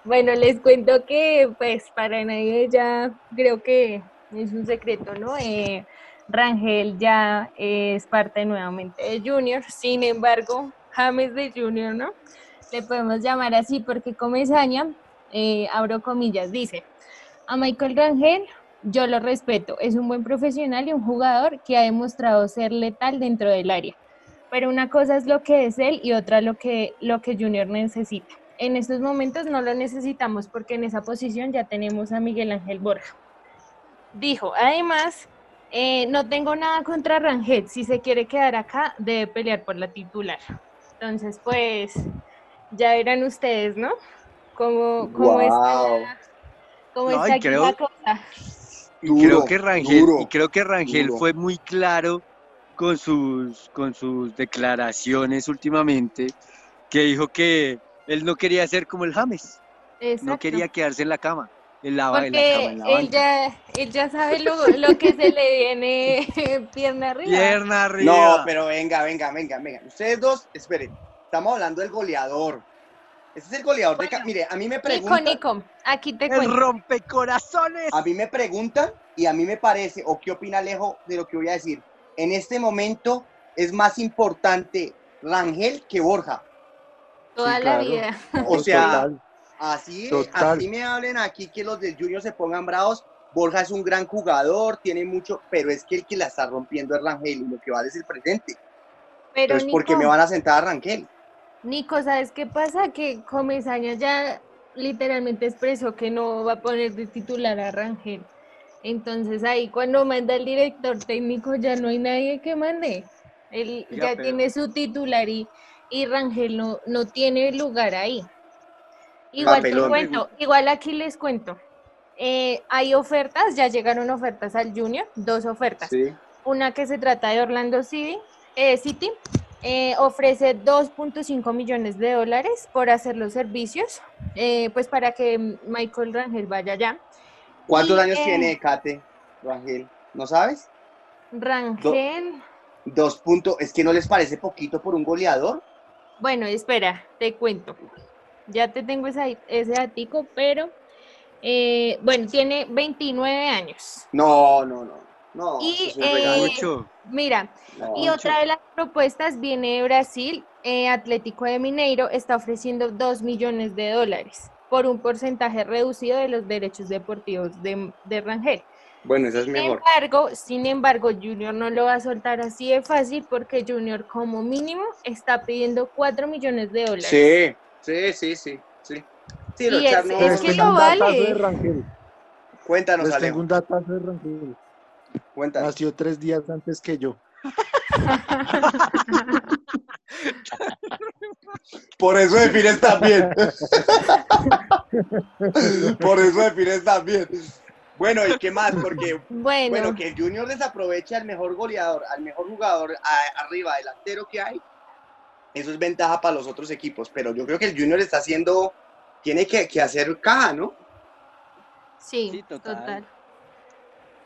bueno, les cuento que pues para nadie ya creo que es un secreto, ¿no? Eh, Rangel ya es parte nuevamente de Junior, sin embargo, James de Junior, ¿no? Le podemos llamar así porque Comesaña, eh, abro comillas, dice, a Michael Rangel yo lo respeto, es un buen profesional y un jugador que ha demostrado ser letal dentro del área. Pero una cosa es lo que es él y otra lo que, lo que Junior necesita. En estos momentos no lo necesitamos porque en esa posición ya tenemos a Miguel Ángel Borja. Dijo, además, eh, no tengo nada contra Rangel. Si se quiere quedar acá, debe pelear por la titular. Entonces, pues, ya verán ustedes, ¿no? Cómo, cómo está, Guau. la- cómo No, está aquí creo- la cosa. Y Duro, creo que Rangel, duro, y creo que Rangel duro. fue muy claro con sus, con sus declaraciones últimamente, que dijo que él no quería ser como el James, no quería quedarse en la cama, en la, en la cama, en la él ya, él ya sabe lo, lo que se le viene pierna arriba. Pierna arriba. No, pero venga, venga, venga, venga. Ustedes dos, esperen. Estamos hablando del goleador. Este es el goleador de... Mire, a mí me Nico, preguntan... Nico, aquí te el cuento. rompecorazones. A mí me preguntan y a mí me parece, o qué opina Alejo de lo que voy a decir. En este momento es más importante Rangel que Borja. Toda Sí, la claro. vida. O sea, Total. así, Total. así me hablen aquí que los del Junior se pongan bravos. Borja es un gran jugador, tiene mucho, pero es que el que la está rompiendo es Rangel y lo que vale es el presente. Pero Entonces, ¿por qué Nico, me van a sentar a Rangel? Nico, ¿sabes qué pasa? Que Comesaña ya literalmente expresó que no va a poner de titular a Rangel. Entonces ahí cuando manda el director técnico ya no hay nadie que mande. Él ya pero- tiene su titular y, y Rangel no, no tiene lugar ahí. Igual te cuento, igual aquí les cuento. Eh, hay ofertas, ya llegaron ofertas al Junior, dos ofertas. Sí. Una que se trata de Orlando City, eh, City eh, ofrece 2.5 millones de dólares por hacer los servicios, eh, pues para que Michael Rangel vaya allá. ¿Cuántos Y, años eh, tiene Kate, Rangel? ¿No sabes? Rangel, Dos puntos. ¿Es que no les parece poquito por un goleador? Bueno, espera, te cuento. Ya te tengo esa- ese datico, pero eh, bueno, tiene 29 años. No, no, no. No, Y, eh. Mira, No, Y otra de las propuestas viene de Brasil. eh, Atlético de Mineiro está ofreciendo 2 millones de dólares por un porcentaje reducido de los derechos deportivos de, de Rangel. Bueno, esa es Sin mejor. embargo, sin embargo, Junior no lo va a soltar así de fácil porque Junior como mínimo está pidiendo 4 millones de dólares. Sí, sí, sí, sí, sí. Sí, Y Rochar, es- no- es que lo vale. de Rangel. Cuéntanos, Les tengo un datazo de Rangel. Cuéntanos. Nació tres días antes que yo. Por eso defines también. Por eso defines también. Bueno, ¿y qué más? Porque, Bueno, bueno, que el Junior desaproveche al mejor goleador, al mejor jugador a- arriba, delantero que hay, eso es ventaja para los otros equipos. Pero yo creo que el Junior está haciendo, tiene que, que hacer caja, ¿no? sí, Sí, total. total.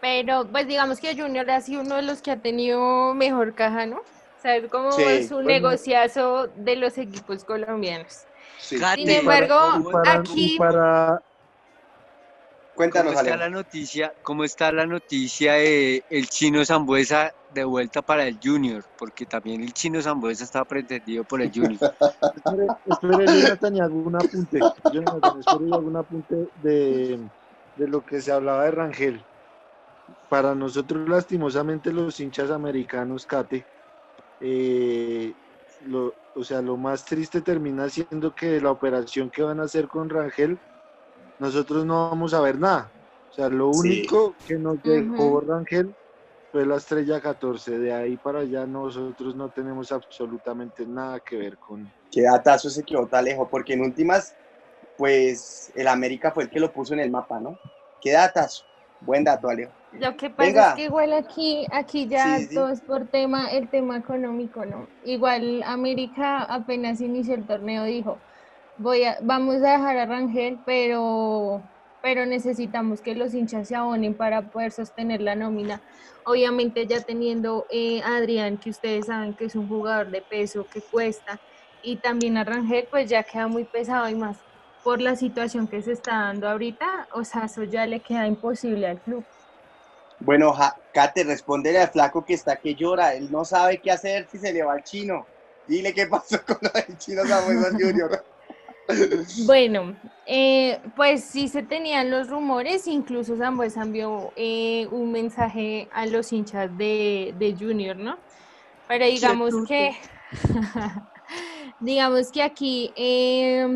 Pero pues digamos que Junior ha sido uno de los que ha tenido mejor caja, ¿no? O sea, es como Sí, es un bueno. negociazo de los equipos colombianos. Sí. Sin embargo, ¿cómo- Para, aquí- para Cuéntanos, ¿Cómo está la noticia? ¿Cómo está la noticia de el chino Zambuesa de vuelta para el Junior? Porque también el chino Zambuesa estaba pretendido por el Junior. Espere, espere, Jonathan, y un apunte. Jonathan, espere, un apunte de, de lo que se hablaba de Rangel. Para nosotros, lastimosamente, los hinchas americanos, Kate, eh, lo, o sea, lo más triste termina siendo que la operación que van a hacer con Rangel, nosotros no vamos a ver nada. O sea, lo Sí. único que nos dejó Ujú. Rangel fue la estrella 14. De ahí para allá nosotros no tenemos absolutamente nada que ver con, Qué datazo ese que Alejo, porque en últimas, pues el América fue el que lo puso en el mapa, ¿no? Qué datazo. Buen dato, Alejo. Lo que pasa Venga. es que igual aquí, aquí ya Sí, sí. todo es por tema, el tema económico, ¿no? Igual América apenas inició el torneo dijo, voy a, vamos a dejar a Rangel, pero, pero necesitamos que los hinchas se abonen para poder sostener la nómina. Obviamente ya teniendo eh, a Adrián, que ustedes saben que es un jugador de peso que cuesta, y también a Rangel, pues ya queda muy pesado y más por la situación que se está dando ahorita, o sea, eso ya le queda imposible al club. Bueno, ja, Kate, respóndele al flaco que está que llora. Él no sabe qué hacer si se le va al chino. Dile qué pasó con lo del chino Samuel Junior. Bueno, eh, pues sí se tenían los rumores, incluso Zambuesa envió eh, un mensaje a los hinchas de, de Junior, ¿no? Pero digamos que, digamos que aquí, eh,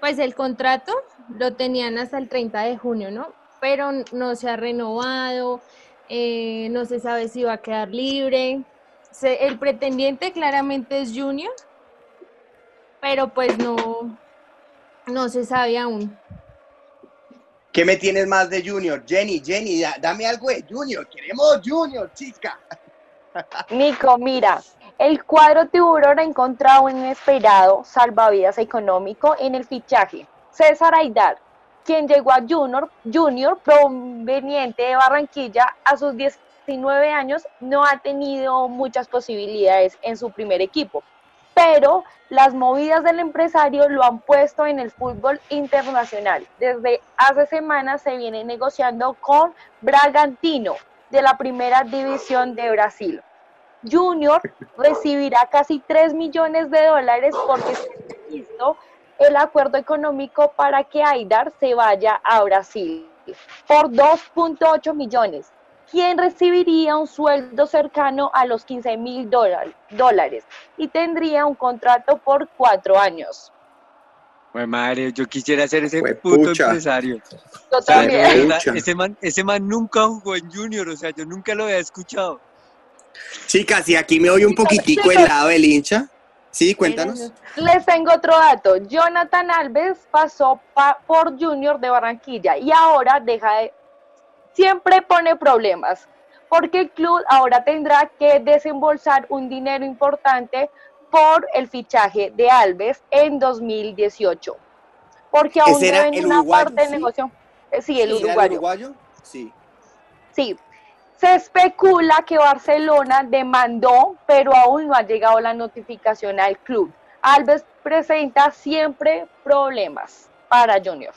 pues el contrato lo tenían hasta el 30 de junio, ¿no? Pero no se ha renovado, eh, no se sabe si va a quedar libre. Se- el pretendiente claramente es Junior, pero pues no, no se sabe aún. ¿Qué me tienes más de Junior? Jenny, Jenny, da- dame algo de Junior. Queremos Junior, chica. Nico, mira, el cuadro tiburón ha encontrado un inesperado salvavidas económico en el fichaje. César Aidar, quien llegó a Junior, Junior proveniente de Barranquilla a sus 19 años, no ha tenido muchas posibilidades en su primer equipo, pero las movidas del empresario lo han puesto en el fútbol internacional. Desde hace semanas se viene negociando con Bragantino de la primera división de Brasil. Junior recibirá casi 3 millones de dólares porque está listo el acuerdo económico para que Aidar se vaya a Brasil por 2.8 millones, quien recibiría un sueldo cercano a los 15 mil dólares y tendría un contrato por cuatro años. Pues madre, yo quisiera ser ese Fue puto pucha. empresario. Yo O sea, ese man, ese man nunca jugó en Junior, o sea, yo nunca lo había escuchado. Chicas, si aquí me oye un poquitico el lado del hincha, Sí, cuéntanos. Les tengo otro dato. Jonathan Alves pasó pa- por Junior de Barranquilla y ahora deja de... Siempre pone problemas, porque el club ahora tendrá que desembolsar un dinero importante por el fichaje de Alves en 2018. Porque aún deben el una uruguayo, parte del ¿sí? negocio. Sí, el ¿Era uruguayo. uruguayo? Sí. Sí. Se especula que Barcelona demandó, pero aún no ha llegado la notificación al club. Alves presenta siempre problemas para Junior.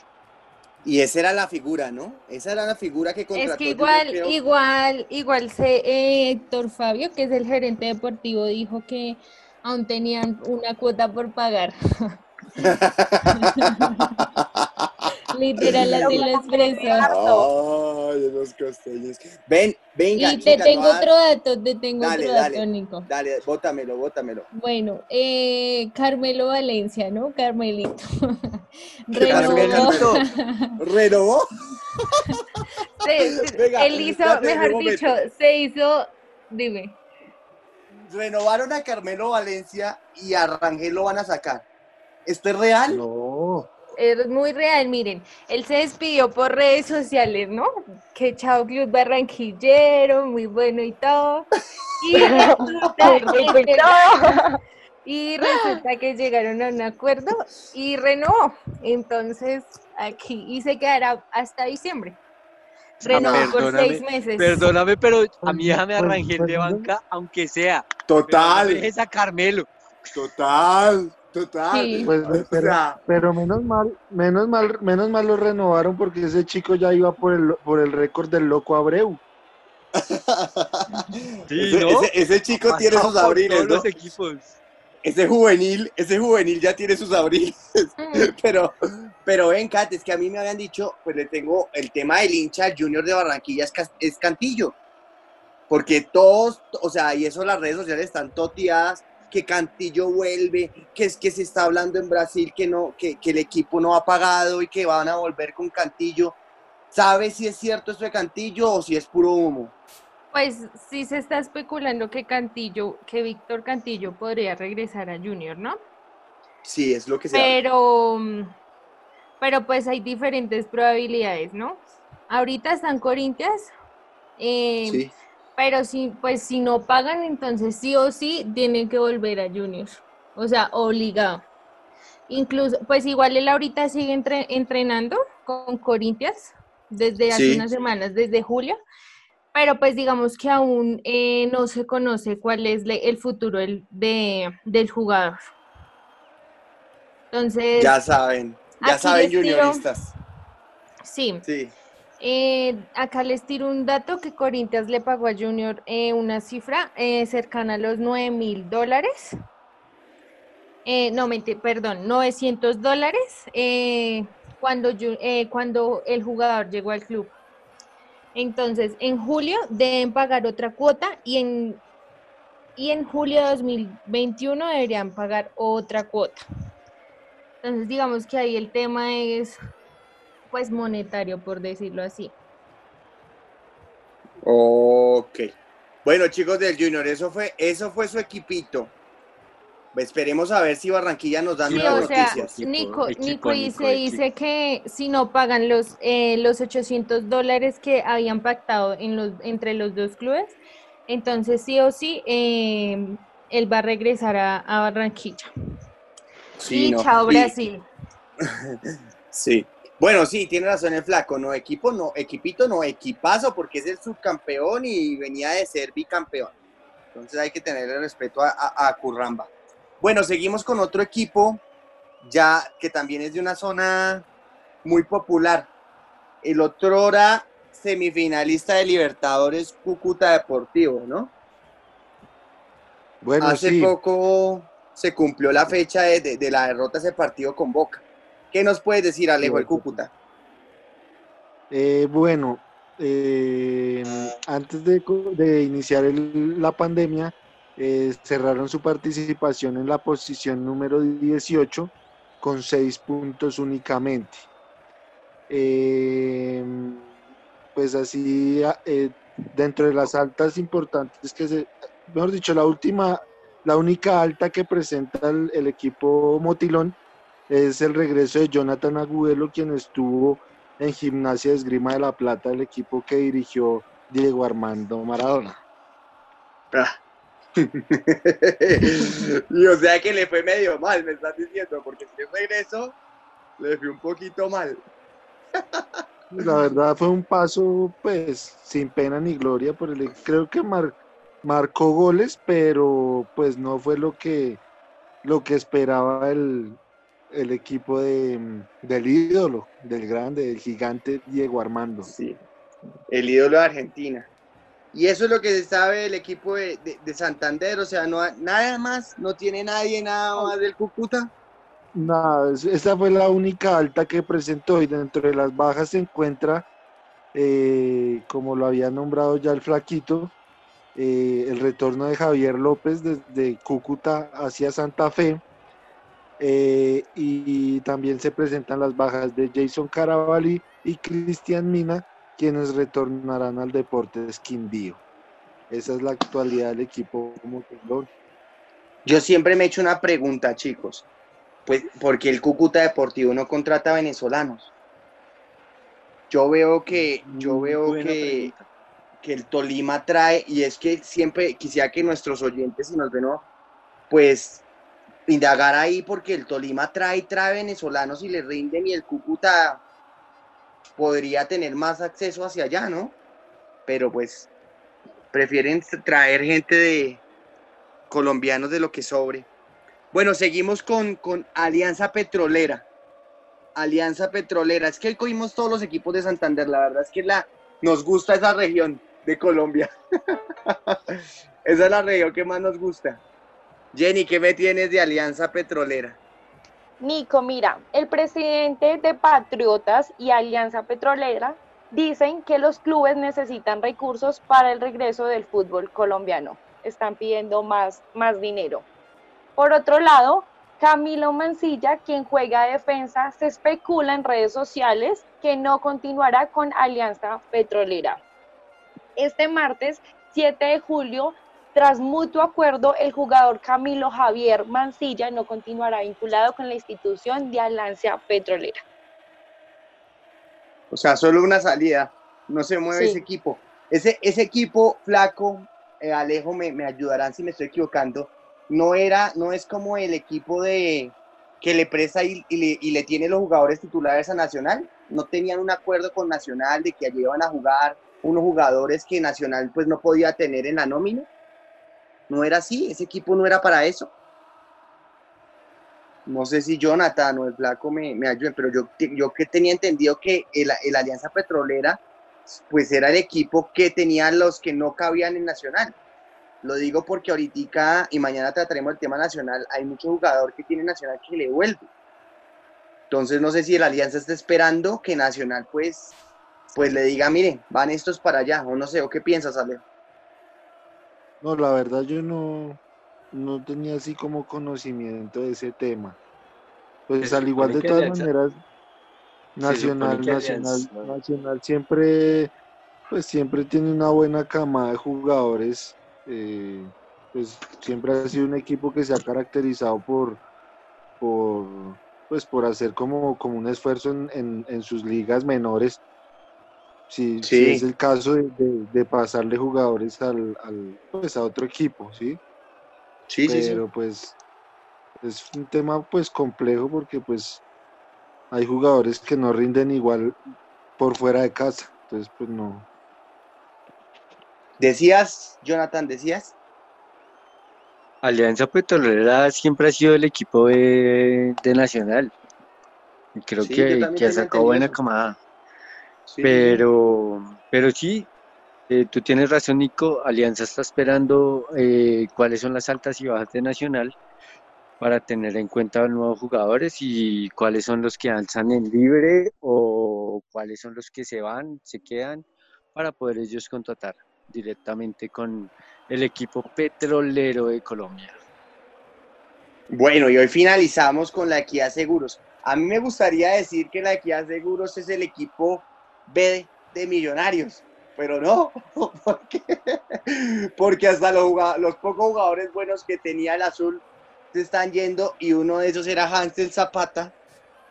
Y esa era la figura, ¿no? Esa era la figura que contrató. Es que igual, creo. igual, igual se, eh, Héctor Fabio, que es el gerente deportivo, dijo que aún tenían una cuota por pagar. Literal, así lo expresó. Ay, los costeños. Ven, venga, Y te chica, tengo no otro dato, te tengo Dale, otro dale. dato, Nico. Dale, bótamelo, bótamelo. Bueno, eh, Carmelo Valencia, ¿no? Carmelito. Carmelito. Renovó. ¿Renovó? Se- Venga, él hizo, mejor dicho, se hizo, dime. Renovaron a Carmelo Valencia y a Rangel lo van a sacar. ¿Esto es real? No. Es muy real, miren, él se despidió por redes sociales, ¿no? Que chao Club Barranquillero, muy bueno y todo. Y resulta, que llega- y resulta que llegaron a un acuerdo y renovó. Entonces, aquí, y se quedará hasta diciembre. Renovó por seis meses. Perdóname, pero a mí Pues, déjame a pues, pues, de banca, aunque sea. Pero no me Total, dejes a Carmelo. total, total. Sí. Pues, O pero, sea, pero menos mal, menos mal, menos mal lo renovaron porque ese chico ya iba por el, por el récord del loco Abreu. Sí, ese, ¿no? ese- ese chico tiene sus abriles, todos ¿no? los equipos. Ese juvenil, ese juvenil ya tiene sus abriles. Mm. Pero, pero ven, Kat, es que a mí me habían dicho, pues le tengo el tema del hincha del Junior de Barranquilla es, es Cantillo. Porque todos, o sea, y eso las redes sociales están toteadas, que Cantillo vuelve, que es que se está hablando en Brasil que no, que, que el equipo no ha pagado y que van a volver con Cantillo. ¿Sabes si es cierto esto de Cantillo o si es puro humo? Pues sí se está especulando que Cantillo, que Víctor Cantillo podría regresar a Junior, ¿no? Sí, es lo que se. Pero, pero pues hay diferentes probabilidades, ¿no? Ahorita están Corintias, eh, Sí. Pero si, pues si no pagan, entonces sí o sí tienen que volver a Junior, o sea, obligado. Incluso, pues igual él ahorita sigue entre- entrenando con Corintias desde hace Sí. unas semanas, desde julio, pero pues digamos que aún eh, no se conoce cuál es le- el futuro del, de- del jugador. Entonces, Ya saben, ya saben, junioristas. sí, Sí. Eh, acá les tiro un dato que Corinthians le pagó a Junior eh, una cifra eh, cercana a los 9 mil dólares. No, perdón, 900 dólares cuando, cuando el jugador llegó al club. Entonces, en julio deben pagar otra cuota y en, y en julio de 2021 deberían pagar otra cuota. Entonces, digamos que ahí el tema es pues monetario, por decirlo así. Ok. Bueno, chicos del Junior, eso fue, eso fue su equipito. Esperemos a ver si Barranquilla nos da Sí, nuevas o sea, noticias. Nico, Nico, y Nico, se dice que si no pagan los, eh, los 800 dólares que habían pactado en los, entre los dos clubes, entonces sí o sí eh, él va a regresar a, a Barranquilla. Sí, y no, chao Brasil. Sí. Bueno, sí, tiene razón el flaco. No, equipo no, equipito no, equipazo, porque es el subcampeón y venía de ser bicampeón. Entonces hay que tenerle respeto a, a- a Curramba. Bueno, seguimos con otro equipo, ya que también es de una zona muy popular. El otro era semifinalista de Libertadores Cúcuta Deportivo, ¿no? Bueno, Hace sí. poco se cumplió la fecha de, de- de la derrota de ese partido con Boca. ¿Qué nos puedes decir, Alejo, el Cúcuta? Eh, bueno, eh, antes de, iniciar el- la pandemia, eh, cerraron su participación en la posición número 18 con seis puntos únicamente. Pues así, dentro de las altas importantes que se, mejor dicho, la última, la única alta que presenta el, el equipo Motilón es el regreso de Jonathan Agudelo, quien estuvo en Gimnasia de Esgrima de la Plata, el equipo que dirigió Diego Armando Maradona. Ah. y o sea que le fue medio mal, me estás diciendo, porque si regresó, le fue un poquito mal. La verdad fue un paso, pues, sin pena ni gloria, por el, creo que mar- marcó goles, pero pues no fue lo que, lo que esperaba el, el equipo de, del ídolo, del grande, del gigante Diego Armando. Sí, el ídolo de Argentina. Y eso es lo que se sabe del equipo de, de- de Santander, o sea, no nada más, no tiene nadie nada más del Cúcuta. Nada, es- esa fue la única alta que presentó y dentro de las bajas se encuentra, eh, como lo había nombrado ya el flaquito, eh, el retorno de Javier López desde Cúcuta hacia Santa Fe. Eh, y también se presentan las bajas de Jason Caravalli y Cristian Mina, quienes retornarán al Deportes Quindío. Esa es la actualidad del equipo como Tendón. Yo siempre me he hecho una pregunta, chicos. Pues, porque el Cúcuta Deportivo no contrata venezolanos? Yo veo que, yo Muy veo buena que, que el Tolima trae, y es que siempre quisiera que nuestros oyentes, si nos ven, pues indagar ahí, porque el Tolima trae, trae venezolanos y le rinden, y el Cúcuta podría tener más acceso hacia allá, ¿no? Pero pues prefieren traer gente de colombianos de lo que sobre. Bueno, seguimos con, con Alianza Petrolera. Alianza Petrolera. Es que hoy cogimos todos los equipos de Santander. La verdad es que la, nos gusta esa región de Colombia. esa es la región que más nos gusta. Jenny, ¿qué me tienes de Alianza Petrolera? Nico, mira, el presidente de Patriotas y Alianza Petrolera dicen que los clubes necesitan recursos para el regreso del fútbol colombiano. Están pidiendo más, más dinero. Por otro lado, Camilo Mancilla, quien juega defensa, se especula en redes sociales que no continuará con Alianza Petrolera. Este martes 7 de julio, tras mutuo acuerdo, el jugador Camilo Javier Mancilla no continuará vinculado con la institución de Alianza Petrolera. O sea, solo una salida. No se mueve Sí. ese equipo. Ese, ese equipo flaco, eh, Alejo, me, me ayudarán si me estoy equivocando. No era, no es como el equipo de que le presta y, y le, y le tiene los jugadores titulares a Nacional. No tenían un acuerdo con Nacional de que allí iban a jugar unos jugadores que Nacional pues no podía tener en la nómina. No era así, ese equipo no era para eso. No sé si Jonathan o el Flaco me, me ayuden, pero yo, yo que tenía entendido que el, el Alianza Petrolera pues era el equipo que tenía los que no cabían en Nacional. Lo digo porque ahorita y mañana trataremos el tema nacional, hay mucho jugador que tiene Nacional que le vuelve. Entonces no sé si el Alianza está esperando que Nacional pues, pues le diga, miren, van estos para allá, o no sé, o qué piensas, Alejo. No, la verdad yo no, no tenía así como conocimiento de ese tema. Pues al igual de todas Alianza- maneras, Nacional, Nacional, Nacional siempre, pues siempre tiene una buena camada de jugadores. eh, pues siempre ha sido un equipo que se ha caracterizado por, por, pues por hacer como, como un esfuerzo en, en- en sus ligas menores. Si, si Sí. es el caso de, de- de pasarle jugadores al, al, pues a otro equipo, ¿sí? Sí, pero pues es un tema pues complejo porque pues hay jugadores que no rinden igual por fuera de casa, entonces pues no. Decías, Jonathan, decías. Alianza Petrolera siempre ha sido el equipo de, de Nacional. Y creo Sí, que, que ha sacado buena camada. Sí, Pero, pero sí, eh, tú tienes razón, Nico. Alianza está esperando eh, cuáles son las altas y bajas de Nacional para tener en cuenta los nuevos jugadores y cuáles son los que alzan en libre o cuáles son los que se van, se quedan, para poder ellos contratar directamente con el equipo petrolero de Colombia. Bueno, y hoy finalizamos con la Equidad Seguros. A mí me gustaría decir que la Equidad Seguros es el equipo B de Millonarios, pero no, porque, porque hasta los, los pocos jugadores buenos que tenía el azul se están yendo y uno de esos era Hansel Zapata,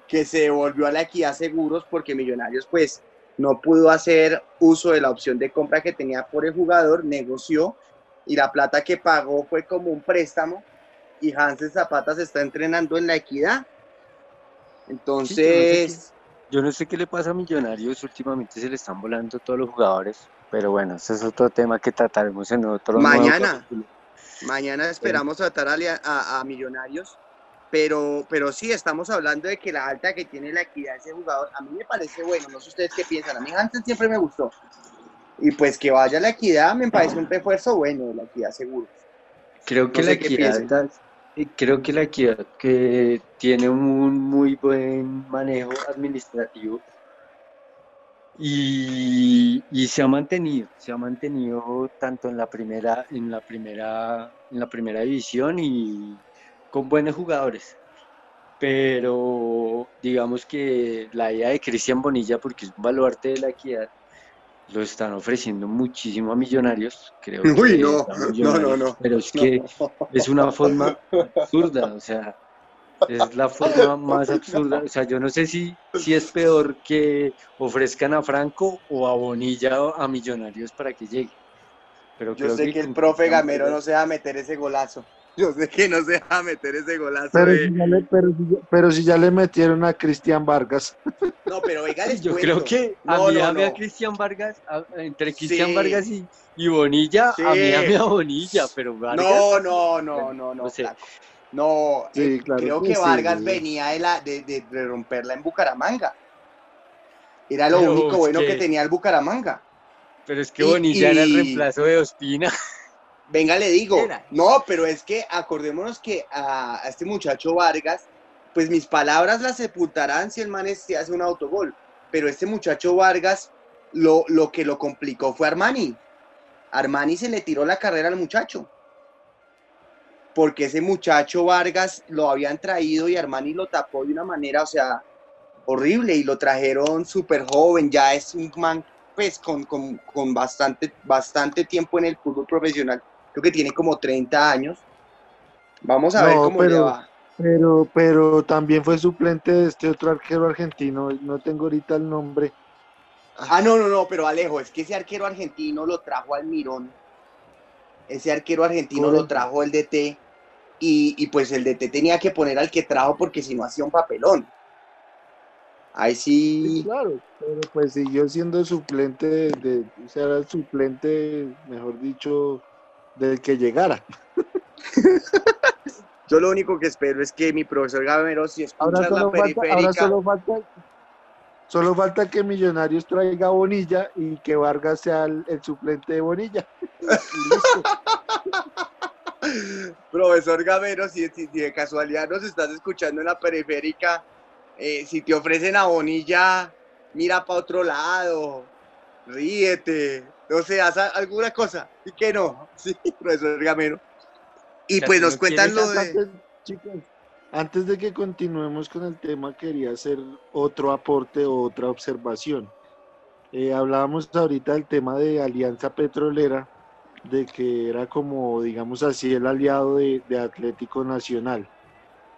que se devolvió a la equidad seguros porque Millonarios pues no pudo hacer uso de la opción de compra que tenía por el jugador, negoció y la plata que pagó fue como un préstamo y Hansel Zapata se está entrenando en la equidad. Entonces... yo, no sé qué, le pasa a Millonarios, últimamente se le están volando todos los jugadores, pero bueno, ese es otro tema que trataremos en otro Mañana, mañana esperamos tratar a, a, Millonarios, pero, pero sí, estamos hablando de que la alta que tiene la equidad de ese jugador, a mí me parece bueno, no sé ustedes qué piensan, a mí Hansel siempre me gustó, y pues que vaya la equidad me parece un refuerzo bueno de la equidad seguro. Creo que la equidad creo que la equidad que tiene un muy buen manejo administrativo y, se ha mantenido, se ha mantenido tanto en la primera, en la primera, en la primera división y con buenos jugadores. Pero digamos que la idea de Cristian Bonilla, porque es un baluarte de la equidad, lo están ofreciendo muchísimo a millonarios, creo. Uy, no, no, no, no. Pero es que es una forma absurda, o sea, es la forma más absurda. O sea, yo no sé si, si es peor que ofrezcan a Franco o a Bonilla o a Millonarios para que llegue. Pero yo sé que, el profe Gamero no se va a meter ese golazo. Yo sé que no se va a meter ese golazo. Pero, si, ya le, pero, si ya le metieron a Cristian Vargas. No, pero oiga, Yo creo que a mí a Cristian Vargas, entre Cristian Vargas y, y Bonilla, a mí a Bonilla, pero Vargas. No, no, no, no, no. No, eh, creo que, Vargas venía de, la, de, de, romperla en Bucaramanga. Era lo único bueno que... tenía el Bucaramanga. Pero es que Bonilla era el reemplazo de Ospina. Venga, le digo, no, pero es que acordémonos que a, este muchacho Vargas, pues mis palabras las sepultarán si el man se hace un autogol, pero este muchacho Vargas, lo, lo que lo complicó fue Armani. Armani se le tiró la carrera al muchacho, porque ese muchacho Vargas lo habían traído y Armani lo tapó de una manera, o sea, horrible, y lo trajeron súper joven, ya es un man pues con, con, con, bastante, bastante tiempo en el fútbol profesional que tiene como 30 años. Vamos a ver cómo pero, le va. Pero, pero también fue suplente de este otro arquero argentino, no tengo ahorita el nombre. Ah, no, no, no, pero Alejo, es que ese arquero argentino lo trajo al Mirón. Ese arquero argentino lo trajo el DT. Y, y, pues el DT tenía que poner al que trajo porque si no hacía un papelón. Ahí sí. claro, pero pues siguió siendo suplente de, o sea, era el suplente, mejor dicho, del que llegara. Yo lo único que espero es que mi profesor Gamero, si escucha ahora la periférica... ahora solo falta, solo falta que Millonarios traiga Bonilla y que Vargas sea el, suplente de Bonilla. profesor Gamero, si, de casualidad nos estás escuchando en la periférica, eh, si te ofrecen a Bonilla, mira para otro lado, ríete, no sé, haz alguna cosa, y que no, sí, profesor Gamero. Y pues nos cuentan lo de... chicos, antes de que continuemos con el tema, quería hacer otro aporte o otra observación. Eh, hablábamos ahorita del tema de Alianza Petrolera, de que era como, digamos así, el aliado de, de Atlético Nacional.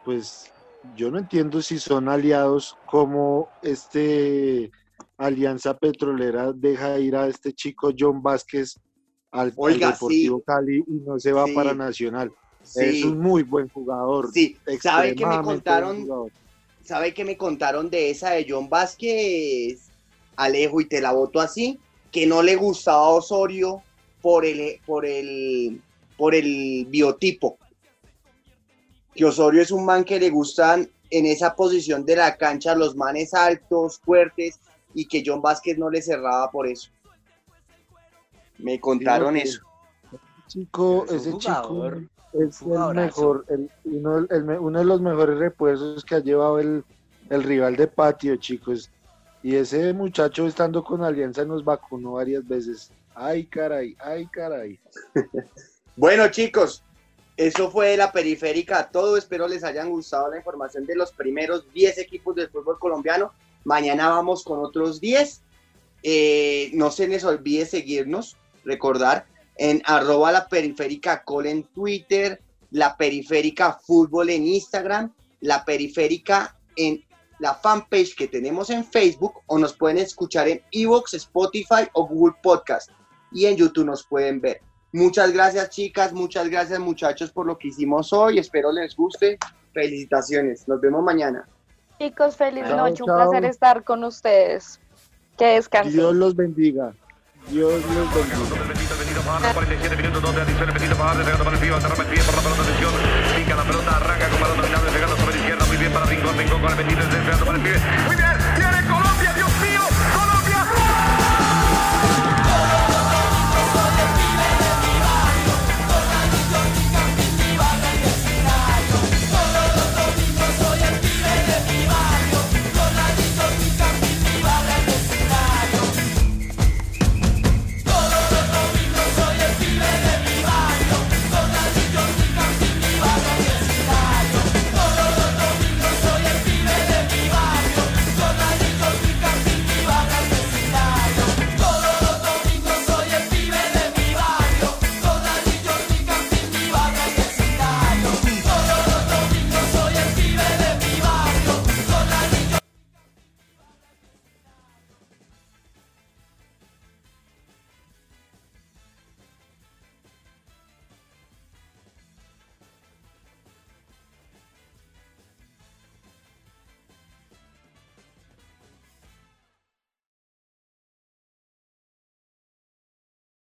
Pues yo no entiendo si son aliados como este Alianza Petrolera deja ir a este chico John Vázquez al, Deportivo Cali y no se va para Nacional. Es un muy buen jugador. Sí, ¿sabe que me contaron? ¿Sabe que me contaron de esa de John Vázquez, Alejo, y te la voto así? Que no le gustaba a Osorio por el, por el, por el biotipo. Que Osorio es un man que le gustan en esa posición de la cancha los manes altos, fuertes, y que John Vázquez no le cerraba por eso. Me contaron eso. Chico, ese chico es el mejor, uno, de los mejores repuestos que ha llevado el, rival de patio, chicos. Y ese muchacho estando con Alianza nos vacunó varias veces. Ay, caray, ay, caray. bueno, chicos, eso fue la periférica todo. Espero les hayan gustado la información de los primeros 10 equipos del fútbol colombiano. Mañana vamos con otros 10 Eh, no se les olvide seguirnos, recordar en arroba la periférica col en Twitter, la periférica fútbol en Instagram, la periférica en la fanpage que tenemos en Facebook o nos pueden escuchar en Evox, Spotify o Google Podcast y en YouTube nos pueden ver. Muchas gracias chicas, muchas gracias muchachos por lo que hicimos hoy, espero les guste. Felicitaciones, nos vemos mañana. Chicos, feliz Chao, noche, un chao. placer estar con ustedes. Que descansen. Dios los bendiga. Dios los bendiga. El Bendito, el Bendito Fajardo, 47 minutos, 2 de adición, el Bendito Fajardo pegando para el pie, atrapa el pie por la pelota, atención, pica la pelota, arranca con balón dominado, pegando sobre la izquierda, muy bien para Rincón, Rincón con el Bendito, pegando para el pie, muy bien,